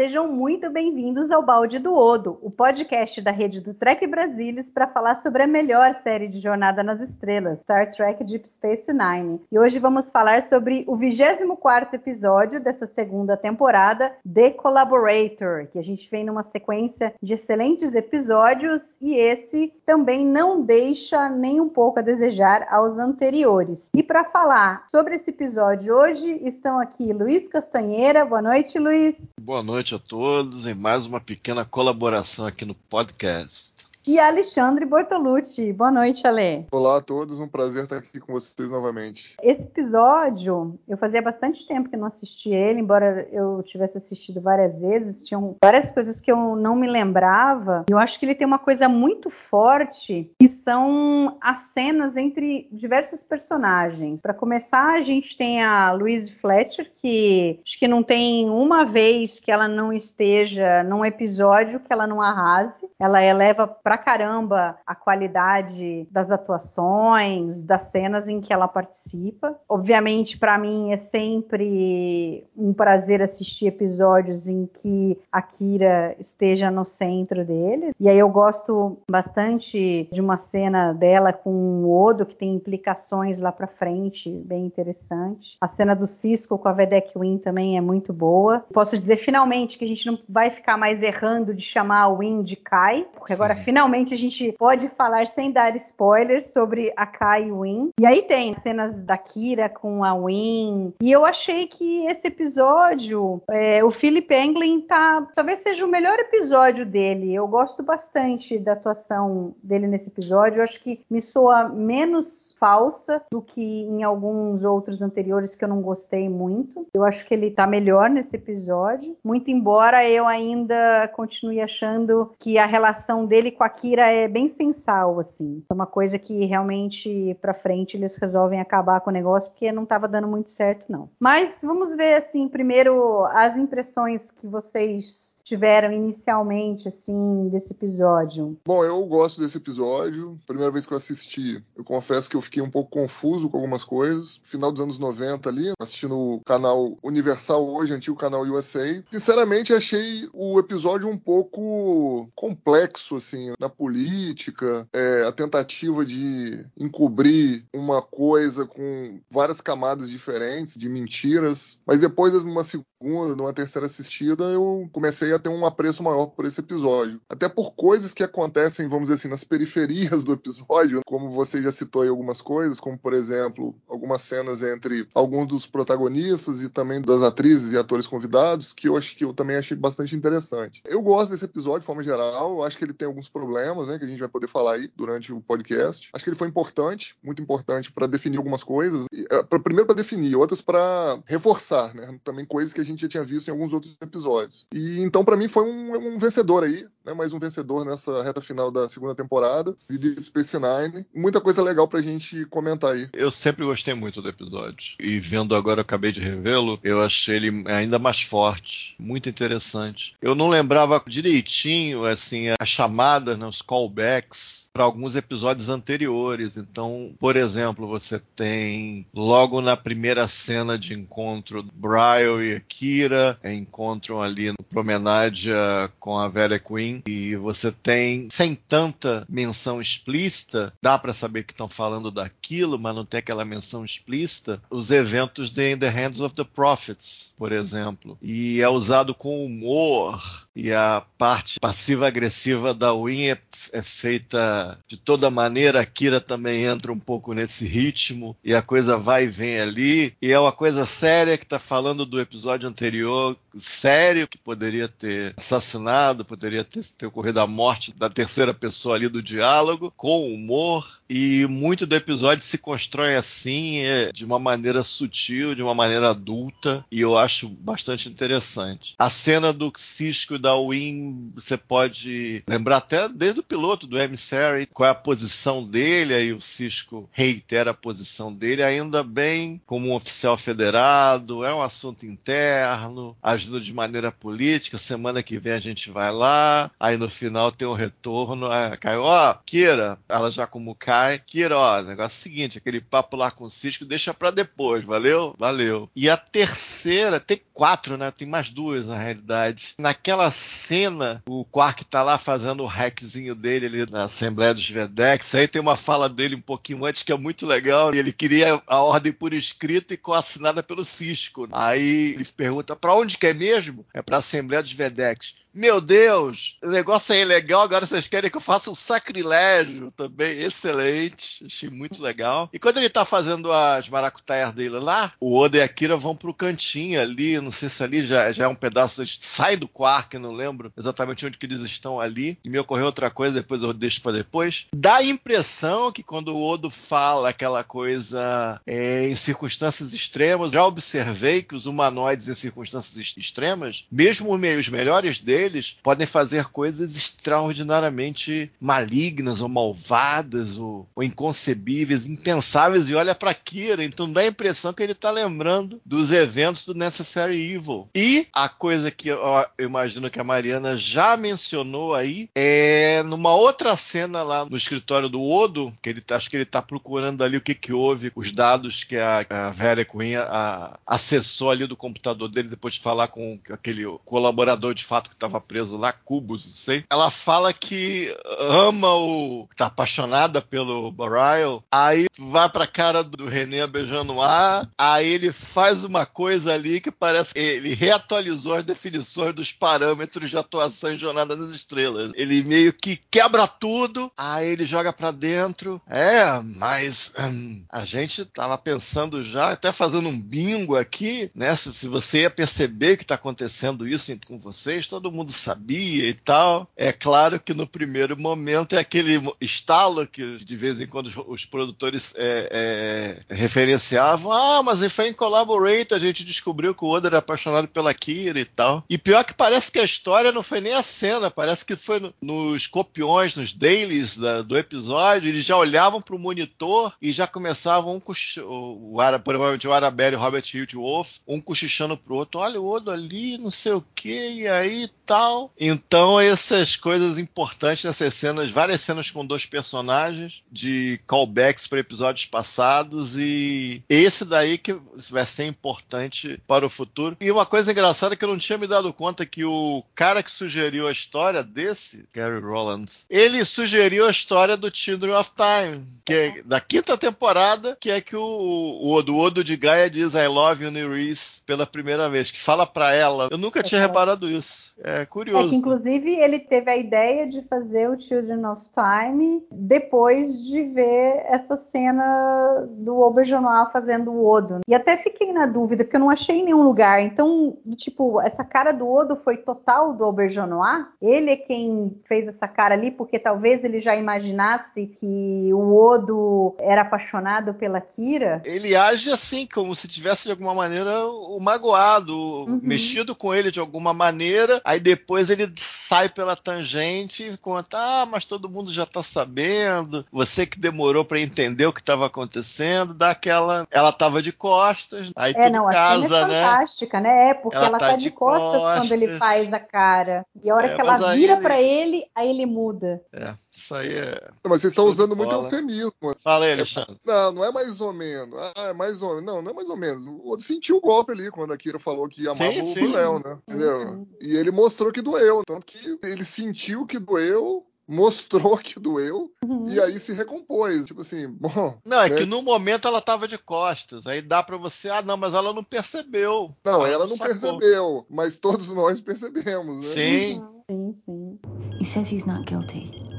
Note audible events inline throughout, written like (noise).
Sejam muito bem-vindos ao Balde do Odo, o podcast da rede do Trek Brasilis para falar sobre a melhor série de Jornada nas Estrelas, Star Trek Deep Space Nine. E hoje vamos falar sobre o 24º episódio dessa segunda temporada, The Collaborator, que a gente vem numa sequência de excelentes episódios e esse também não deixa nem um pouco a desejar aos anteriores. E para falar sobre esse episódio hoje estão aqui Luiz Castanheira. Boa noite, Luiz. Boa noite a todos em mais uma pequena colaboração aqui no podcast e Alexandre Bortolucci. Boa noite, Ale. Olá a todos, um prazer estar aqui com vocês novamente. Esse episódio, eu fazia bastante tempo que não assisti ele, embora eu tivesse assistido várias vezes, tinham várias coisas que eu não me lembrava. Eu acho que ele tem uma coisa muito forte, que são as cenas entre diversos personagens. Para começar, a gente tem a Louise Fletcher, que acho que não tem uma vez que ela não esteja num episódio que ela não arrase. Ela eleva pra caramba a qualidade das atuações, das cenas em que ela participa. Obviamente, para mim é sempre um prazer assistir episódios em que a Kira esteja no centro dele. E aí eu gosto bastante de uma cena dela com o Odo que tem implicações lá para frente, bem interessante. A cena do Cisco com a Vedek Win também é muito boa. Posso dizer finalmente que a gente não vai ficar mais errando de chamar a Win de Kai, porque agora finalmente finalmente a gente pode falar sem dar spoilers sobre a Kai e Win. E aí tem cenas da Kira com a Win. E eu achei que esse episódio, é, o Philip Englin tá, talvez seja o melhor episódio dele. Eu gosto bastante da atuação dele nesse episódio. Eu acho que me soa menos falsa do que em alguns outros anteriores que eu não gostei muito. Eu acho que ele tá melhor nesse episódio. Muito embora eu ainda continue achando que a relação dele com a Akira é bem sensal, assim. É uma coisa que realmente pra frente eles resolvem acabar com o negócio porque não estava dando muito certo, não. Mas vamos ver, assim, primeiro as impressões que vocês tiveram inicialmente, assim, desse episódio? Bom, eu gosto desse episódio. Primeira vez que eu assisti, eu confesso que eu fiquei um pouco confuso com algumas coisas. Final dos anos 90 ali, assistindo o canal Universal hoje, antigo canal USA. Sinceramente, achei o episódio um pouco complexo, assim, na política, é, a tentativa de encobrir uma coisa com várias camadas diferentes de mentiras. Mas depois de uma segunda, de uma terceira assistida, eu comecei a ter um apreço maior por esse episódio. Até por coisas que acontecem, vamos dizer assim, nas periferias do episódio, como você já citou aí algumas coisas, como por exemplo, algumas cenas entre alguns dos protagonistas e também das atrizes e atores convidados, que eu acho que eu também achei bastante interessante. Eu gosto desse episódio de forma geral, eu acho que ele tem alguns problemas, né, que a gente vai poder falar aí durante o podcast. Acho que ele foi importante, muito importante para definir algumas coisas, é, pra, primeiro para definir, outras para reforçar, né, também coisas que a já tinha visto em alguns outros episódios. E então para mim foi um, um, vencedor aí, né? Mais um vencedor nessa reta final da segunda temporada de Space Nine. Muita coisa legal pra gente comentar aí. Eu sempre gostei muito do episódio. E vendo agora, eu acabei de revê-lo, eu achei ele ainda mais forte, muito interessante. Eu não lembrava direitinho, assim, as chamadas, né, os callbacks para alguns episódios anteriores. Então, por exemplo, você tem logo na primeira cena de encontro, Brian e Akira encontram ali no promenádia com a velha Queen e você tem sem tanta menção explícita, dá para saber que estão falando daquilo, mas não tem aquela menção explícita, os eventos de In the Hands of the Prophets, por exemplo. E é usado com humor e a parte passiva-agressiva da Win é, é feita de toda maneira, a Kira também entra um pouco nesse ritmo e a coisa vai e vem ali. E é uma coisa séria que está falando do episódio anterior sério, que poderia ter assassinado, poderia ter, ter ocorrido a morte da terceira pessoa ali do diálogo, com humor, e muito do episódio se constrói assim, é, de uma maneira sutil, de uma maneira adulta, e eu acho bastante interessante. A cena do Cisco e da Win, você pode lembrar até desde o piloto do Emissary, qual é a posição dele, aí o Cisco reitera a posição dele, ainda bem como um oficial federado, é um assunto interno, agindo de maneira política, semana que vem a gente vai lá, aí no final tem um retorno, aí cai, ó, oh, Kira, ela já como cai. Kira, ó, negócio é o seguinte, aquele papo lá com o Cisco deixa para depois, valeu? Valeu. E a terceira, tem quatro, né? Tem mais duas na realidade. Naquela cena, o Quark tá lá fazendo o hackzinho dele ali na Assembleia dos Vedex. Aí tem uma fala dele um pouquinho antes que é muito legal. Ele queria a ordem por escrito e assinada pelo Cisco. Aí ele pergunta: para onde que é mesmo? É pra Assembleia dos Vedex. Meu Deus, o negócio é legal, agora vocês querem que eu faça um sacrilégio também, excelente, achei muito legal. E quando ele tá fazendo as maracutaias dele lá, o Oda e a Kira vão pro cantinho ali, não sei se ali já, já é um pedaço, eles saem do quark, não lembro exatamente onde que eles estão ali, e me ocorreu outra coisa, depois eu deixo para depois. Dá a impressão que quando o Odo fala aquela coisa é, em circunstâncias extremas, já observei que os humanoides em circunstâncias extremas, mesmo os melhores deles, podem fazer coisas extraordinariamente malignas ou malvadas ou, ou inconcebíveis, impensáveis. E olha para Kira, então dá a impressão que ele está lembrando dos eventos do Necessary Evil. E a coisa que eu, imagino que a Mariana já mencionou aí é numa outra cena lá no escritório do Odo, que ele tá, acho que ele está procurando ali o que, que houve, os dados que a, a Vera Queen a, acessou ali do computador dele depois de falar com aquele colaborador de fato que estava preso lá, Cubos, não sei. Ela fala que ama o. tá apaixonada pelo Barial. Aí vai pra cara do René beijando ar. Aí ele faz uma coisa ali que parece ele reatualizou as definições dos parâmetros de atuação em Jornada nas Estrelas. Ele meio que quebra tudo, aí ele joga para dentro. É, mas hum, a gente tava pensando já, até fazendo um bingo aqui, né? Se, se você ia perceber que tá acontecendo isso com vocês, todo mundo sabia e tal. É claro que no primeiro momento é aquele estalo que de vez em quando os, produtores é, é, referenciavam. Ah, mas foi em Collaborate a gente descobriu que o Oda era apaixonado pela Kira e tal. E pior que parece que a história não foi nem a cena, parece que foi no, nos copiões, nos dailies da, do episódio, eles já olhavam para o monitor e já começavam um o, o, provavelmente o Arabelle e o Robert Hilt Wolf, um cochichando pro outro, olha o Odo ali, não sei o que, e aí tal. Então, essas coisas importantes nessas cenas, várias cenas com dois personagens, de callbacks para episódios passados, e esse daí que vai ser importante para o futuro. E uma coisa engraçada que eu não tinha me dado conta que o cara que sugeriu a história desse, Gary Rollins, ele sugeriu a história do Children of Time, que é da quinta temporada, que é que o, o, o Odo de Gaia diz I love you, Nerys, pela primeira vez, que fala para ela. Eu nunca tinha reparado isso. É curioso. É que, inclusive, ele teve a ideia de fazer o Children of Time depois de ver essa cena do Auberjonois fazendo o Odo. E até fiquei na dúvida, porque eu não achei em nenhum lugar. Então, tipo, essa cara do Odo foi total do Auberjonois? Ele é quem fez essa cara ali, porque talvez ele já imaginasse que o Odo era apaixonado pela Kira? Ele age assim, como se tivesse de alguma maneira o magoado, uhum. mexido com ele de alguma maneira Aí depois ele sai pela tangente e conta: ah, mas todo mundo já tá sabendo, você que demorou para entender o que estava acontecendo, dá aquela. Ela tava de costas, aí é, tudo não, casa, a cena é né? fantástica, né? É, porque ela, ela tá, tá de, de costas, costas, quando ele faz a cara. E a hora é, que ela vira ele... para ele, aí ele muda. É. Isso aí é. Não, mas vocês estão usando muito eufemismo. Fala aí, Alexandre. Não, não é mais ou menos. Ah, é mais ou menos. Não, não é mais ou menos. O sentiu o golpe ali quando a Kira falou que amava sim, o Léo, né? Entendeu? Uhum. E ele mostrou que doeu. Tanto que ele sentiu que doeu mostrou que doeu uhum. e aí se recompôs. Tipo assim, bom. Não, é né? que no momento ela tava de costas. Aí dá para você, ah, não, mas ela não percebeu. Não, ela, ela não sacou. percebeu, mas todos nós percebemos, né? Sim. Sim, sim. He says he's not guilty.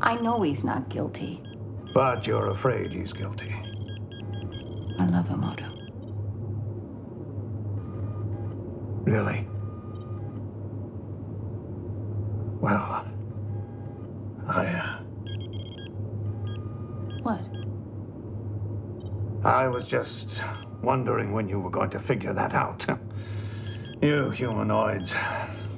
I know he's not guilty. But you're afraid he's guilty. I love him, Odo. Really? Well, I. Uh, What? I was just wondering when you were going to figure that out. You humanoids,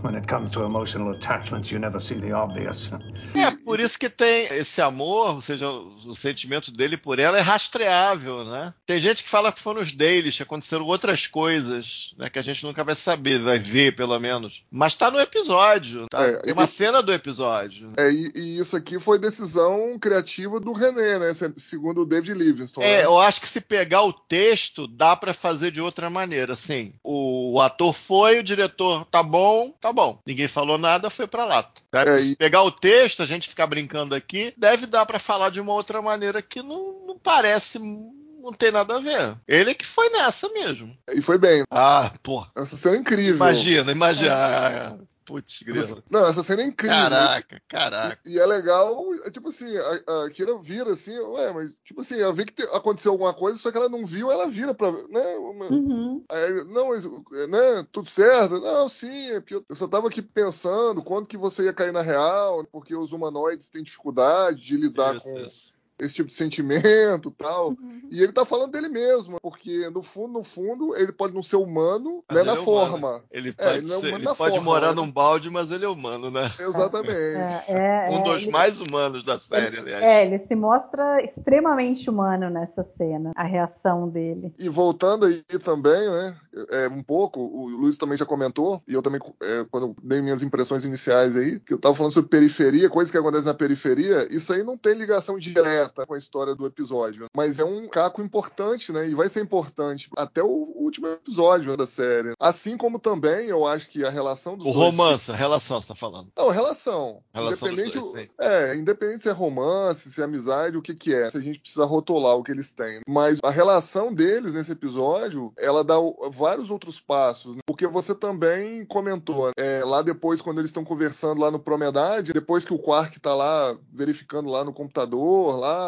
when it comes to emotional attachments, you never see the obvious. É, por isso que tem esse amor, ou seja, o sentimento dele por ela é rastreável, né? Tem gente que fala que foram os deles, que aconteceram outras coisas, né? Que a gente nunca vai saber, vai ver pelo menos. Mas tá no episódio, tá? É, tem uma cena do episódio. É, e, e isso aqui foi decisão criativa do René, né? se- Segundo o David Livingston. É, né? eu acho que se pegar o texto, dá pra fazer de outra maneira. Assim, o, o ator foi, o diretor tá bom, tá bom. Ninguém falou nada, foi pra lata. Né? É, se e- pegar o texto, a gente ficar brincando aqui, deve dar pra falar de uma outra maneira que não, não parece. Não tem nada a ver. Ele que foi nessa mesmo. E foi bem. Ah, pô. Essa cena é incrível. Imagina, imagina. Putz, grilo. Não, essa cena é incrível. Caraca, caraca. E é legal, tipo assim, a, a Kira vira assim, ué, mas tipo assim, ela vê que te- aconteceu alguma coisa, só que ela não viu, ela vira pra. Né, uma- Uhum. Aí, não, mas, né, tudo certo? Não, sim, é porque eu só tava aqui pensando quando que você ia cair na real, porque os humanoides têm dificuldade de lidar Isso, com isso. Esse tipo de sentimento e (laughs) tal. Uhum. E ele tá falando dele mesmo, porque no fundo, no fundo, ele pode não ser humano, Mas né, ele na é humano. forma. Ele É, pode, ele é ser- humano ele na pode forma, morar né? num balde, mas ele é humano, né? (laughs) Exatamente. É, é, Um é, dos ele- mais humanos da série, aliás. É, ele se mostra extremamente humano nessa cena, a reação dele. E voltando aí também, né? É, um pouco, o Luiz também já comentou, e eu também, é, quando eu dei minhas impressões iniciais aí, que eu tava falando sobre periferia, coisas que acontecem na periferia, isso aí não tem ligação direta com a história do episódio. Mas é um caco importante, né? E vai ser importante até o último episódio da série. Assim como também eu acho que a relação dos O dois- romance, a relação, você tá falando. Não, relação. Relação independente, dois, é, independente se é romance, se é amizade, o que que é. Se a gente precisa rotular o que eles têm. Mas a relação deles nesse episódio, ela dá vários outros passos. né? Porque você também comentou, é, lá depois, quando eles estão conversando lá no Promenade, depois que o Quark tá lá verificando lá no computador, lá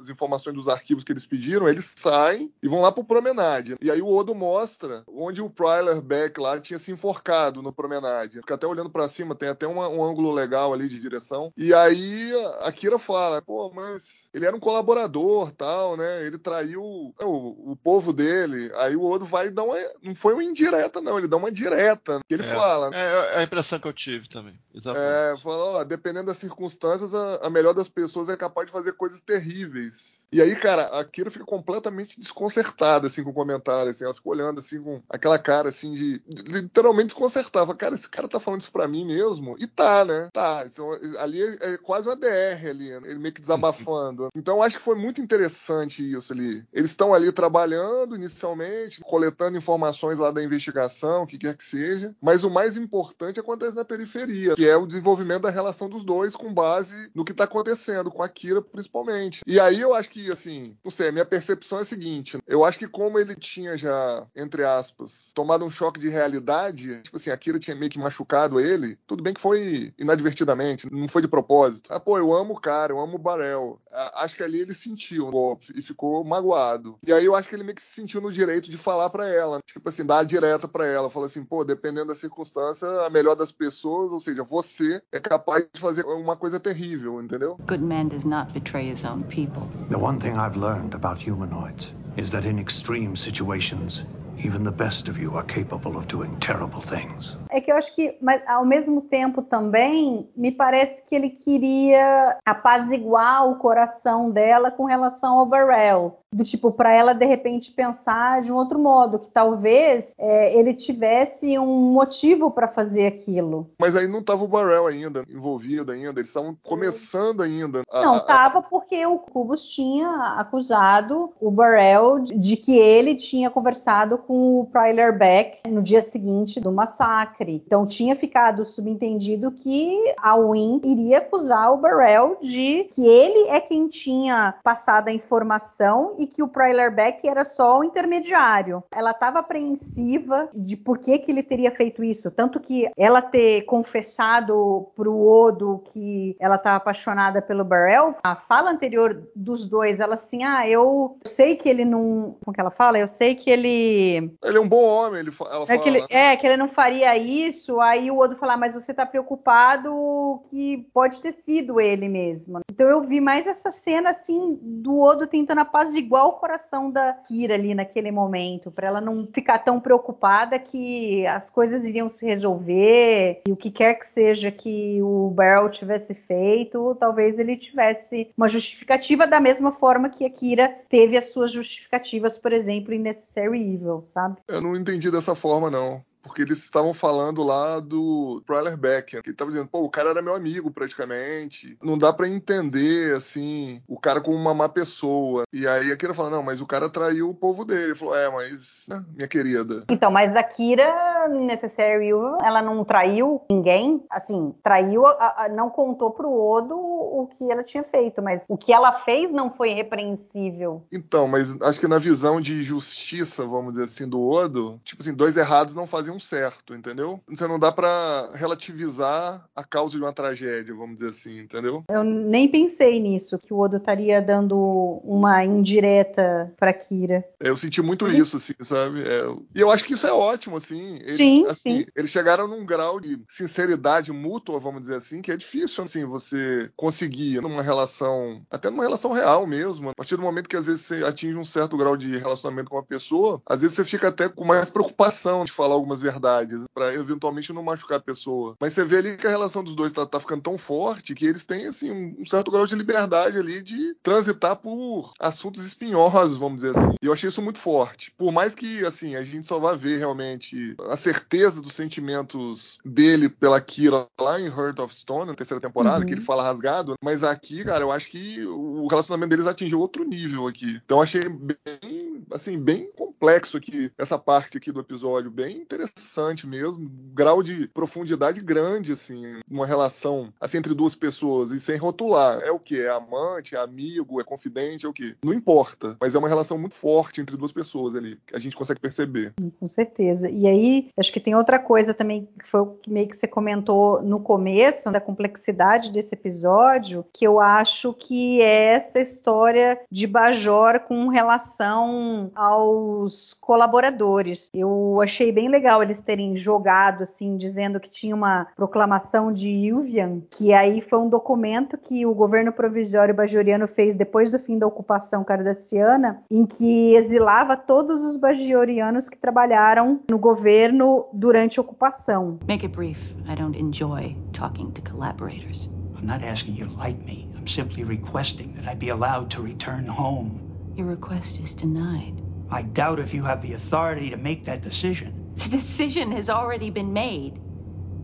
as informações dos arquivos que eles pediram, eles saem e vão lá pro Promenade. E aí o Odo mostra onde o Pryler Beck lá tinha se enforcado no Promenade. Fica até olhando pra cima, tem até uma- um ângulo legal ali de direção. E aí a Kira fala, pô, mas ele era um colaborador, tal, né? Ele traiu é, o, o povo dele. Aí o Odo vai dar uma... Não foi uma indireta, não. Ele dá uma direta. Que ele É, fala... É, é a impressão que eu tive também. É, Exatamente. fala, ó, dependendo das circunstâncias, a, a melhor das pessoas é capaz de fazer coisas terríveis. E aí, cara, a Kira fica completamente desconcertada, assim, com o comentário, assim, ela fica olhando, assim, com aquela cara, assim, de, literalmente desconcertada. Fala, cara, esse cara tá falando isso pra mim mesmo? E tá, né? Tá, então, ali é, é quase uma DR ali, né? ele meio que desabafando. (laughs) Então, eu acho que foi muito interessante isso ali. Eles estão ali trabalhando inicialmente, coletando informações lá da investigação, o que quer que seja, mas o mais importante acontece na periferia, que é o desenvolvimento da relação dos dois com base no que tá acontecendo, com a Kira principalmente. E aí eu acho que, assim, não sei, a minha percepção é a seguinte, eu acho que como ele tinha já, entre aspas, tomado um choque de realidade, tipo assim, a Kira tinha meio que machucado ele, tudo bem que foi inadvertidamente, não foi de propósito. Ah, pô, eu amo o cara, eu amo o Barel. Acho que ali ele sentiu o golpe e ficou magoado. E aí eu acho que ele meio que se sentiu no direito de falar pra ela, tipo assim, dar a direta pra ela, fala assim, pô, dependendo da circunstância, a melhor das pessoas, ou seja, você é capaz de fazer uma coisa terrível, entendeu? Good man does not betray his own people. The one thing I've learned about humanoids is that in extreme situations, even the best of you are capable of doing terrible things. É que eu acho que, mas ao mesmo tempo também, me parece que ele queria apaziguar o coração dela com relação ao Burrell. Do tipo, para ela de repente pensar de um outro modo, que talvez é, ele tivesse um motivo para fazer aquilo. Mas aí não tava o Barrel ainda envolvido ainda, eles estavam começando ainda. a- Não, a- tava porque o Cubus tinha acusado o Burrell de, que ele tinha conversado com o Pryler Beck no dia seguinte do massacre. Então tinha ficado subentendido que a Win iria acusar o Burrell de que ele é quem tinha passado a informação e que o Pryler Beck era só o intermediário. Ela estava apreensiva de por que, que ele teria feito isso, tanto que ela ter confessado pro Odo que ela estava apaixonada pelo Burrell, a fala anterior dos dois, ela assim, ah, eu sei que ele não, como que ela fala? Eu sei que ele. Ele é um bom homem, ele, ela É fala. que, ele, né? é, que ele não faria isso, aí o Odo fala, mas você tá preocupado que pode ter sido ele mesmo. Então eu vi mais essa cena, assim, do Odo tentando apaziguar o coração da Kira ali naquele momento, pra ela não ficar tão preocupada que as coisas iriam se resolver, e o que quer que seja que o Barrel tivesse feito, talvez ele tivesse uma justificativa da mesma forma que a Kira teve as suas justificativas, por exemplo, em Necessary Evil, sabe? Eu não entendi dessa forma, não. Porque eles estavam falando lá do Prowler Becker, que ele tava dizendo, pô, o cara era meu amigo praticamente. Não dá pra entender, assim, o cara como uma má pessoa. E aí a Kira fala, não, mas o cara traiu o povo dele. Ele falou, é, mas, né, minha querida. Então, mas a Kira, Necessary Evil, ela não traiu ninguém, assim, traiu, a- a- não contou pro Odo o que ela tinha feito, mas o que ela fez não foi repreensível. Então, mas acho que na visão de justiça, vamos dizer assim, do Odo, tipo assim, dois errados não faziam um certo, entendeu? Você não dá pra relativizar a causa de uma tragédia, vamos dizer assim, entendeu? Eu nem pensei nisso, que o Odo estaria dando uma indireta pra Kira. Eu senti muito isso, assim, sabe? É, e eu acho que isso é ótimo, assim. Eles, Sim, assim, sim. Eles chegaram num grau de sinceridade mútua, vamos dizer assim, que é difícil, assim, você conseguir numa relação, até numa relação real mesmo. A partir do momento que às vezes você atinge um certo grau de relacionamento com a pessoa, às vezes você fica até com mais preocupação de falar algumas verdades, pra eventualmente não machucar a pessoa. Mas você vê ali que a relação dos dois tá, tá ficando tão forte que eles têm, assim, um, um certo grau de liberdade ali de transitar por assuntos espinhosos, vamos dizer assim. E eu achei isso muito forte. Por mais que, assim, a gente só vá ver realmente a certeza dos sentimentos dele pela Kira lá em Heart of Stone, na terceira temporada, Uhum. que ele fala rasgado, mas aqui, cara, eu acho que o relacionamento deles atingiu outro nível aqui. Então eu achei bem, assim, bem complexo aqui, essa parte aqui do episódio, bem interessante mesmo, grau de profundidade grande, assim, uma relação, assim, entre duas pessoas, e sem rotular. É o que? É amante, é amigo, é confidente, é o que? Não importa, mas é uma relação muito forte entre duas pessoas ali, que a gente consegue perceber. Com certeza. E aí, acho que tem outra coisa também, que foi o que meio que você comentou no começo, da complexidade desse episódio, que eu acho que é essa história de Bajor com relação aos colaboradores. Eu achei bem legal eles terem jogado, assim, dizendo que tinha uma proclamação de Ilvian, que aí foi um documento que o governo provisório bajoriano fez depois do fim da ocupação cardassiana, em que exilava todos os bajorianos que trabalharam no governo durante a ocupação. Make it brief. I don't enjoy talking to collaborators. I'm not asking you to like me. I'm simply requesting that I be allowed to return home. Your request is denied. I doubt if you have the authority to make that decision. The decision has already been made.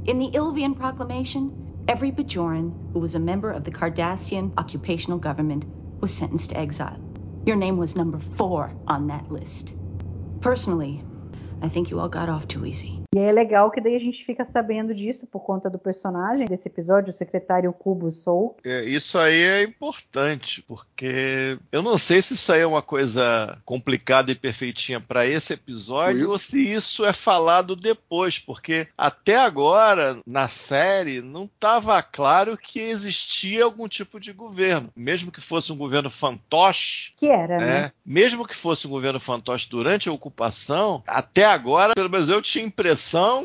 In the Ilvian proclamation, every Bajoran who was a member of the Cardassian occupational government was sentenced to exile. Your name was number four on that list. Personally, I think you all got off too easy. E é legal que daí a gente fica sabendo disso por conta do personagem desse episódio, o secretário Cubo Soul. É, isso aí é importante, porque eu não sei se isso aí é uma coisa complicada e perfeitinha para esse episódio ou se isso é falado depois, porque até agora na série não estava claro que existia algum tipo de governo, mesmo que fosse um governo fantoche. Que era, né? É, mesmo que fosse um governo fantoche durante a ocupação, até agora, pelo menos eu tinha a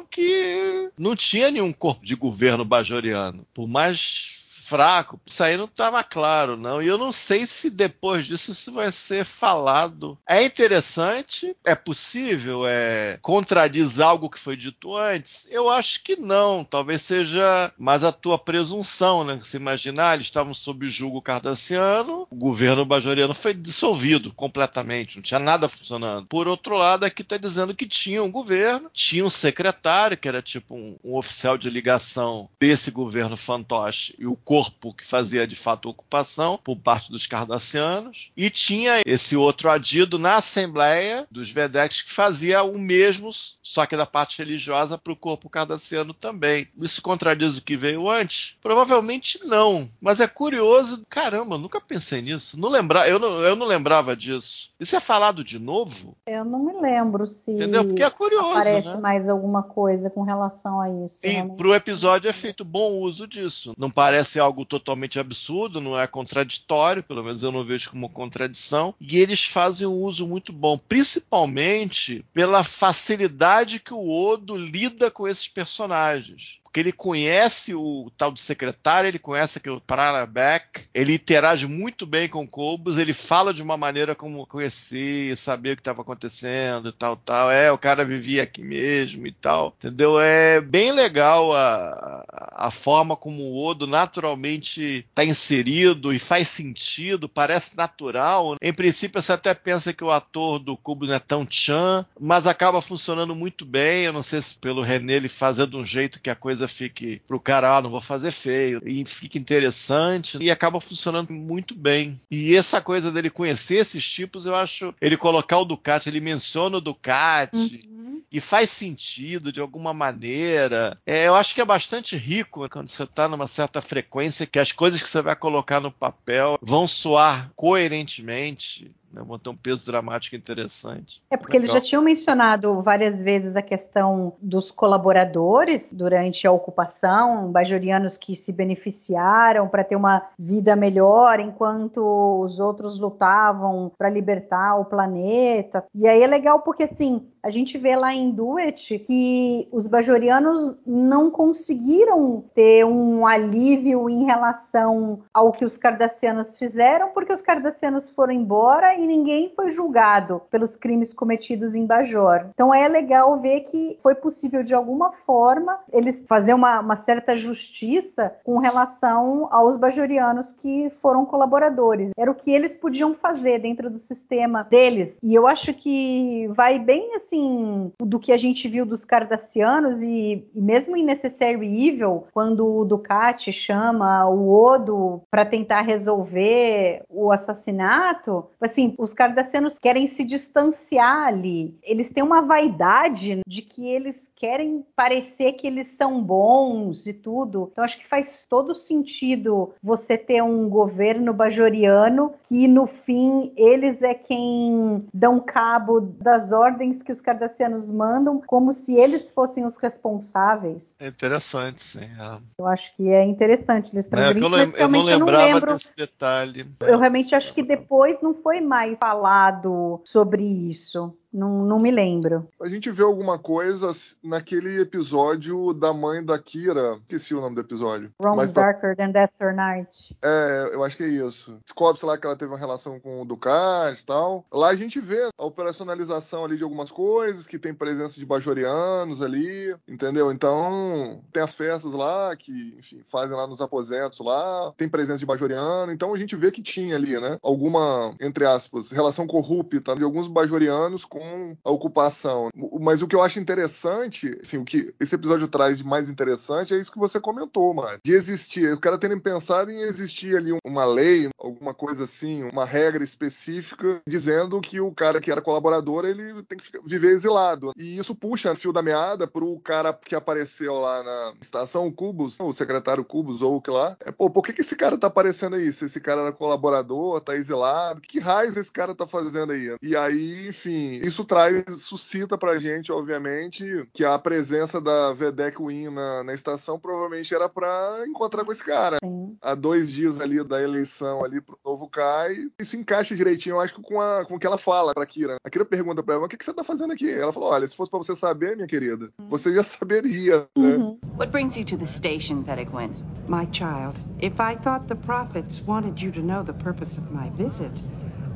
que não tinha nenhum corpo de governo bajoriano. Por mais fraco, isso aí não estava claro, não. E eu não sei se depois disso isso vai ser falado. É interessante, é possível, é contradiz algo que foi dito antes? Eu acho que não. Talvez seja mais a tua presunção, né? Se imaginar, eles estavam sob julgo cardassiano, o governo bajoriano foi dissolvido completamente, não tinha nada funcionando. Por outro lado, aqui está dizendo que tinha um governo, tinha um secretário, que era tipo um, um oficial de ligação desse governo fantoche, e o corpo que fazia de fato ocupação por parte dos cardassianos, e tinha esse outro adido na Assembleia dos Vedex que fazia o mesmo, só que da parte religiosa para o corpo cardassiano também. Isso contradiz o que veio antes? Provavelmente não, mas é curioso. Caramba, nunca pensei nisso. Não lembra, eu, não, eu não lembrava disso. Isso é falado de novo? Eu não me lembro se Entendeu? Porque é curioso, aparece né? mais alguma coisa com relação a isso. E realmente. pro episódio é feito bom uso disso. Não parece algo totalmente absurdo, não é contraditório, pelo menos eu não vejo como contradição. E eles fazem um uso muito bom, principalmente pela facilidade que o Odo lida com esses personagens. Porque ele conhece o tal do secretário, ele conhece aquele Prarabeck, ele interage muito bem com o Cobus, ele fala de uma maneira como conhecer, saber o que estava acontecendo e tal, tal. É, o cara vivia aqui mesmo e tal. Entendeu? É bem legal a, a forma como o Odo naturalmente está inserido e faz sentido, parece natural. Em princípio, você até pensa que o ator do Cubos não é tão chan, mas acaba funcionando muito bem. Eu não sei se pelo René ele fazer de um jeito que a coisa fique pro cara, ah, não vou fazer feio, e fica interessante e acaba funcionando muito bem. E essa coisa dele conhecer esses tipos, eu acho, ele colocar o Ducati, ele menciona o Ducati Uhum. e faz sentido de alguma maneira. É, eu acho que é bastante rico quando você está numa certa frequência que as coisas que você vai colocar no papel vão soar coerentemente. Né, ter um peso dramático interessante. É porque eles já tinham mencionado várias vezes a questão dos colaboradores durante a ocupação, bajorianos que se beneficiaram para ter uma vida melhor enquanto os outros lutavam para libertar o planeta. E aí é legal porque assim, a gente vê lá em Duet que os bajorianos não conseguiram ter um alívio em relação ao que os cardassianos fizeram, porque os cardassianos foram embora e ninguém foi julgado pelos crimes cometidos em Bajor. Então é legal ver que foi possível de alguma forma eles fazer uma, uma certa justiça com relação aos bajorianos que foram colaboradores. Era o que eles podiam fazer dentro do sistema deles. E eu acho que vai bem assim do que a gente viu dos cardassianos e, e mesmo em Necessary Evil, quando o Ducati chama o Odo para tentar resolver o assassinato, assim, os cardassianos querem se distanciar ali. Eles têm uma vaidade de que eles querem parecer que eles são bons e tudo. Então acho que faz todo sentido você ter um governo bajoriano que no fim eles é quem dão cabo das ordens que os cardassianos mandam, como se eles fossem os responsáveis. É interessante, sim. É. Eu acho que é interessante eles É, trazerem eu, isso, lem- mas eu não eu não lembrava lembro. desse detalhe. Eu realmente acho que depois não foi mais falado sobre isso. Não, não me lembro. A gente vê alguma coisa naquele episódio da mãe da Kira. Esqueci o nome do episódio. Mas pra- Darker Than Death or Night. É, eu acho que é isso. Descobre-se lá que ela teve uma relação com o Ducati e tal. Lá a gente vê a operacionalização ali de algumas coisas, que tem presença de bajorianos ali, entendeu? Então, tem as festas lá que, enfim, fazem lá nos aposentos lá, tem presença de bajoriano. Então a gente vê que tinha ali, né? Alguma, entre aspas, relação corrupta de alguns bajorianos com a ocupação. Mas o que eu acho interessante, assim, o que esse episódio traz de mais interessante é isso que você comentou, mano. De existir, os caras terem pensado em existir ali uma lei, alguma coisa assim, uma regra específica dizendo que o cara que era colaborador, ele tem que ficar- viver exilado. E isso puxa fio da meada pro cara que apareceu lá na estação, Cubos, o secretário Cubos ou o que lá. É, pô, por que, que esse cara tá aparecendo aí? Se esse cara era colaborador, tá exilado, que raios esse cara tá fazendo aí? E aí, enfim, isso traz, suscita pra gente, obviamente, que a presença da Vedek Win na, na estação provavelmente era pra encontrar com esse cara. Sim. Há dois dias ali da eleição ali pro novo Kai, isso encaixa direitinho, eu acho que com, a, com o que ela fala pra Kira. A Kira pergunta pra ela, o que, que você tá fazendo aqui? Ela falou, olha, se fosse pra você saber, minha querida, você já (laughs) saberia, né? Uhum. What brings you to the station, Peregrine? My child, if I thought the prophets wanted you to know the purpose of my visit,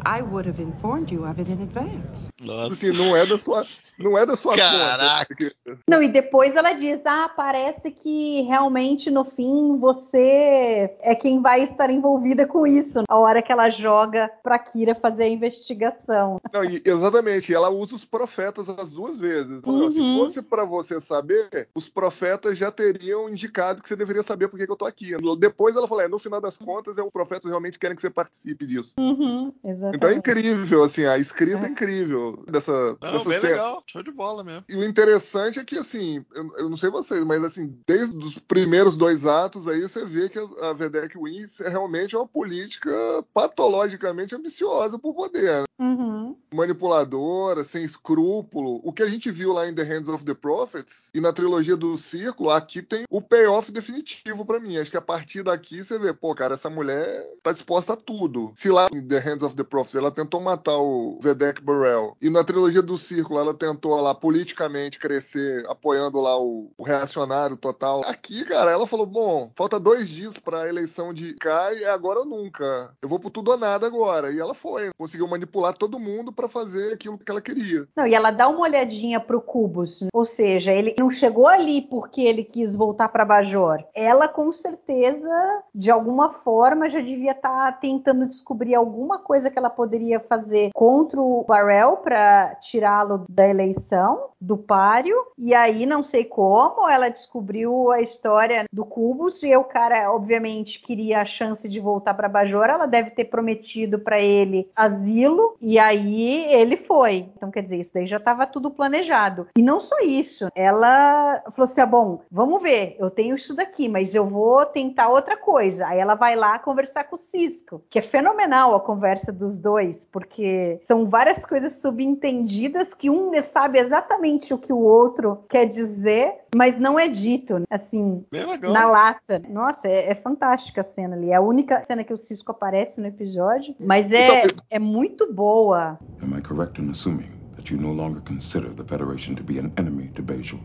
I would have informed you of it in advance. Nossa. Assim, não é da sua, não é da sua Caraca. conta. Não, e depois ela diz: Ah, parece que realmente no fim você é quem vai estar envolvida com isso. A hora que ela joga pra Kira fazer a investigação. Não, e- exatamente, ela usa os profetas as duas vezes. Falou, Se Uhum. fosse pra você saber, os profetas já teriam indicado que você deveria saber por que, que eu tô aqui. Depois ela falou, é, no final das contas, é, os profetas realmente querem que você participe disso. Uhum, exatamente. Então é incrível, assim, a escrita é, é incrível dessa. Não, dessa bem cena. legal, show de bola mesmo. E o interessante é que, assim, eu, eu, não sei vocês, mas assim, desde os primeiros dois atos aí, você vê que a, a Vedek Wins é realmente uma política patologicamente ambiciosa por poder. Né? Uhum. Manipuladora, sem escrúpulo. O que a gente viu lá em The Hands of the Prophets e na trilogia do Círculo, aqui tem o payoff definitivo para mim. Acho que a partir daqui você vê, pô, cara, essa mulher tá disposta a tudo. Se lá em The Hands of the Prophets ela tentou matar o Vedek Burrell e na trilogia do Círculo ela tentou lá politicamente crescer, apoiando lá o, o reacionário total. Aqui, cara, ela falou: bom, falta dois dias pra eleição de Kai, é agora ou nunca. Eu vou pro tudo ou nada agora. E ela foi. Conseguiu manipular todo mundo para fazer aquilo que ela queria. Não, e ela dá uma olhadinha pro Cubus. Né? Ou seja, ele não chegou ali porque ele quis voltar para Bajor. Ela, com certeza, de alguma forma, já devia estar tá tentando descobrir alguma coisa que ela poderia fazer contra o Barrel para tirá-lo da eleição, do páreo. E aí, não sei como, ela descobriu a história do Cubus e o cara, obviamente, queria a chance de voltar para Bajor. Ela deve ter prometido para ele asilo e aí ele foi. Então, quer dizer, isso daí já estava tudo planejado. E não só isso, ela falou assim: ah, bom, vamos ver, eu tenho isso daqui, mas eu vou tentar outra coisa. Aí ela vai lá conversar com o Cisco, que é fenomenal a conversa dos dois, porque são várias coisas subentendidas que um sabe exatamente o que o outro quer dizer, mas não é dito, assim, na lata. Nossa, é, é, fantástica a cena ali. É a única cena que o Cisco aparece no episódio, mas é, então, é muito boa. Am I correct in assuming that you no longer consider the Federation to be an enemy to Bejor?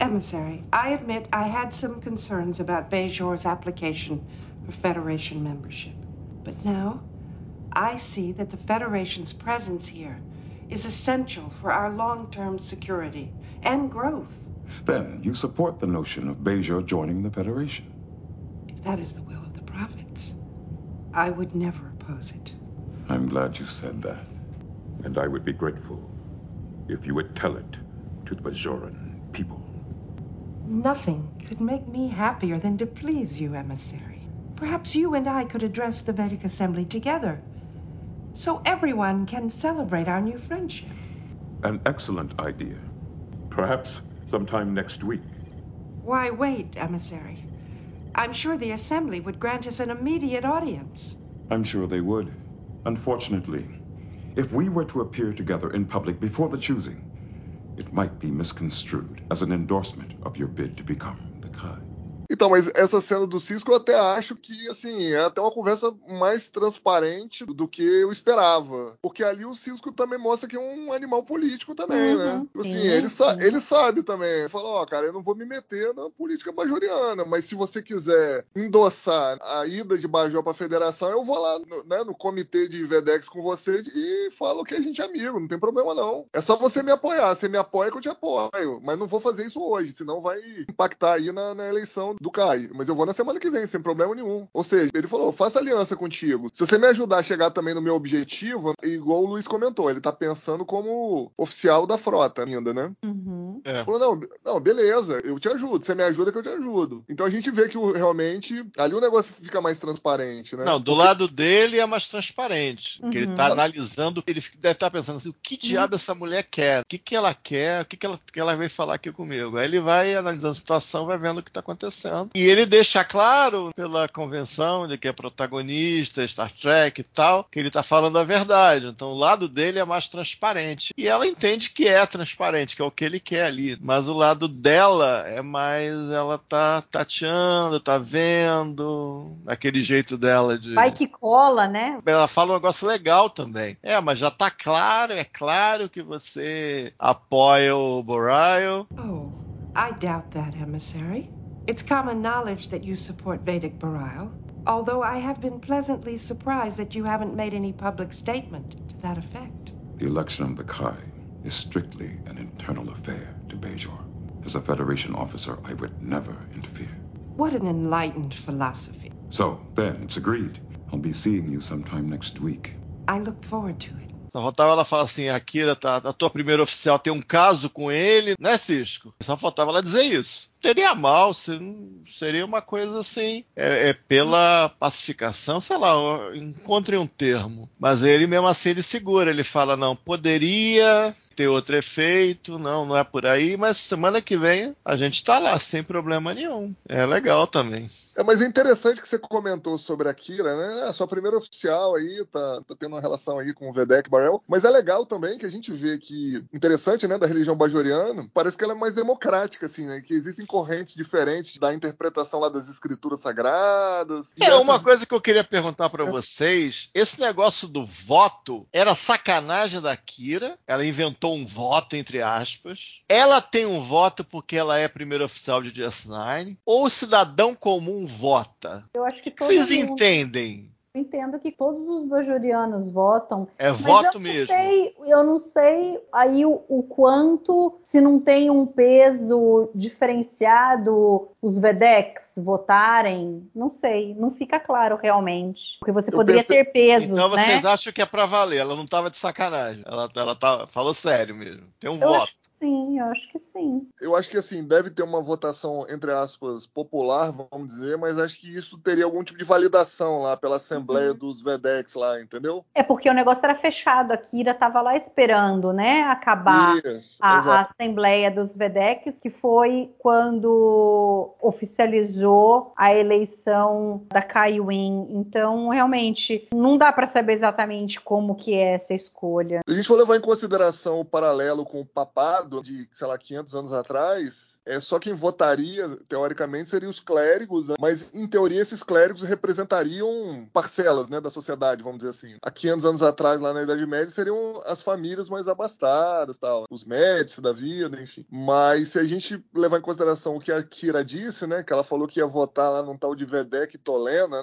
Emissary, I admit I had some concerns about Bejor's application for Federation membership. But now, I see that the Federation's presence here is essential for our long-term security and growth. Then you support the notion of Bejor joining the Federation. If that is the will of the prophets, I would never oppose it. I'm glad you said that. And I would be grateful if you would tell it to the Bajoran people. Nothing could make me happier than to please you, emissary. Perhaps you and I could address the Vedic Assembly together, so everyone can celebrate our new friendship. An excellent idea. Perhaps sometime next week. Why wait, emissary? I'm sure the Assembly would grant us an immediate audience. I'm sure they would. Unfortunately, if we were to appear together in public before the choosing, it might be misconstrued as an endorsement of your bid to become the Kai. Então, mas essa cena do Cisco eu até acho que, assim, é até uma conversa mais transparente do que eu esperava. Porque ali o Cisco também mostra que é um animal político também, né? uhum, né? Assim, sim, ele, sa ele sabe também. Ele fala, ó, oh, cara, eu não vou me meter na política bajoriana, mas se você quiser endossar a ida de Bajor pra federação, eu vou lá no, né, no comitê de Vedex com você e falo que a gente é amigo, não tem problema não. É só você me apoiar. Você me apoia que eu te apoio. Mas não vou fazer isso hoje, senão vai impactar aí na, na eleição do Kai, mas eu vou na semana que vem, sem problema nenhum. Ou seja, ele falou: faça aliança contigo. Se você me ajudar a chegar também no meu objetivo, igual o Luiz comentou, ele tá pensando como oficial da frota ainda, né? Uhum. É. Falou: não, não, beleza, eu te ajudo. Você me ajuda que eu te ajudo. Então a gente vê que realmente ali o negócio fica mais transparente, né? Não, do Porque... lado dele é mais transparente. Uhum. Que ele tá analisando, ele deve estar tá pensando assim: o que diabo essa mulher quer? O que, que ela quer? O que, que, ela, que ela veio falar aqui comigo? Aí ele vai analisando a situação, vai vendo o que está acontecendo. E ele deixa claro, pela convenção de que é protagonista, Star Trek e tal, que ele está falando a verdade. Então o lado dele é mais transparente. E ela entende que é transparente, que é o que ele quer ali. Mas o lado dela é mais. Ela tá tateando, tá vendo, aquele jeito dela de. Vai que cola, né? Ela fala um negócio legal também. É, mas já tá claro, é claro que você apoia o Boreal. Oh, I doubt that, emissary. It's common knowledge that you support Vedic Barile, although I have been pleasantly surprised that you haven't made any public statement to that effect. The election of the Kai is strictly an internal affair to Bajor. As a Federation officer, I would never interfere. What an enlightened philosophy. So, then, it's agreed. I'll be seeing you sometime next week. I look forward to it. Só faltava ela falar assim, a Kira, tá, a tua primeira oficial tem um caso com ele, né, Cisco? Só faltava ela dizer isso. Teria mal, seria uma coisa assim, é, é pela pacificação, sei lá, encontre um termo. Mas ele mesmo assim ele segura, ele fala, não, poderia ter outro efeito, não, não é por aí, mas semana que vem a gente tá lá sem problema nenhum. É legal também. É, mas é interessante que você comentou sobre a Kira, né? A sua primeira oficial aí, tá, tá tendo uma relação aí com o Vedek Barrel. Mas é legal também que a gente vê que, interessante, né, da religião bajoriana, parece que ela é mais democrática, assim, né? Que existem correntes diferentes da interpretação lá das escrituras sagradas. É, uma coisa que eu queria perguntar para é. vocês: esse negócio do voto era sacanagem da Kira, ela inventou um voto, entre aspas. Ela tem um voto porque ela é primeira oficial de DS9, ou o cidadão comum vota? Eu acho que, que vocês mundo... entendem? Eu entendo que todos os bajorianos votam. É voto eu mesmo. Sei, eu não sei aí o, o, quanto, se não tem um peso diferenciado, os Vedecs votarem, não sei, não fica claro realmente. Porque você eu poderia pensei... ter peso. Então né? vocês acham que é para valer? Ela não estava de sacanagem. Ela, ela tá, falou sério mesmo. Tem um eu voto. Acho sim, eu acho que sim. Eu acho que assim, deve ter uma votação, entre aspas, popular, vamos dizer, mas acho que isso teria algum tipo de validação lá pela Assembleia uhum. dos Vedecs lá, entendeu? É porque o negócio era fechado, a Kira estava lá esperando, né, acabar isso, a, a, Assembleia dos Vedecs, que foi quando oficializou a eleição da Kai Win. Então, realmente, não dá para saber exatamente como que é essa escolha. Se a gente for levar em consideração o paralelo com o papado de, sei lá, 500 anos atrás, é só quem votaria, teoricamente, seriam os clérigos, né? mas em teoria esses clérigos representariam parcelas né, da sociedade, vamos dizer assim. Há 500 anos atrás, lá na Idade Média, seriam as famílias mais abastadas, tal, os médicos da vida, enfim. Mas se a gente levar em consideração o que a Kira disse, né, que ela falou que ia votar lá num tal de Vedek Tolena, né?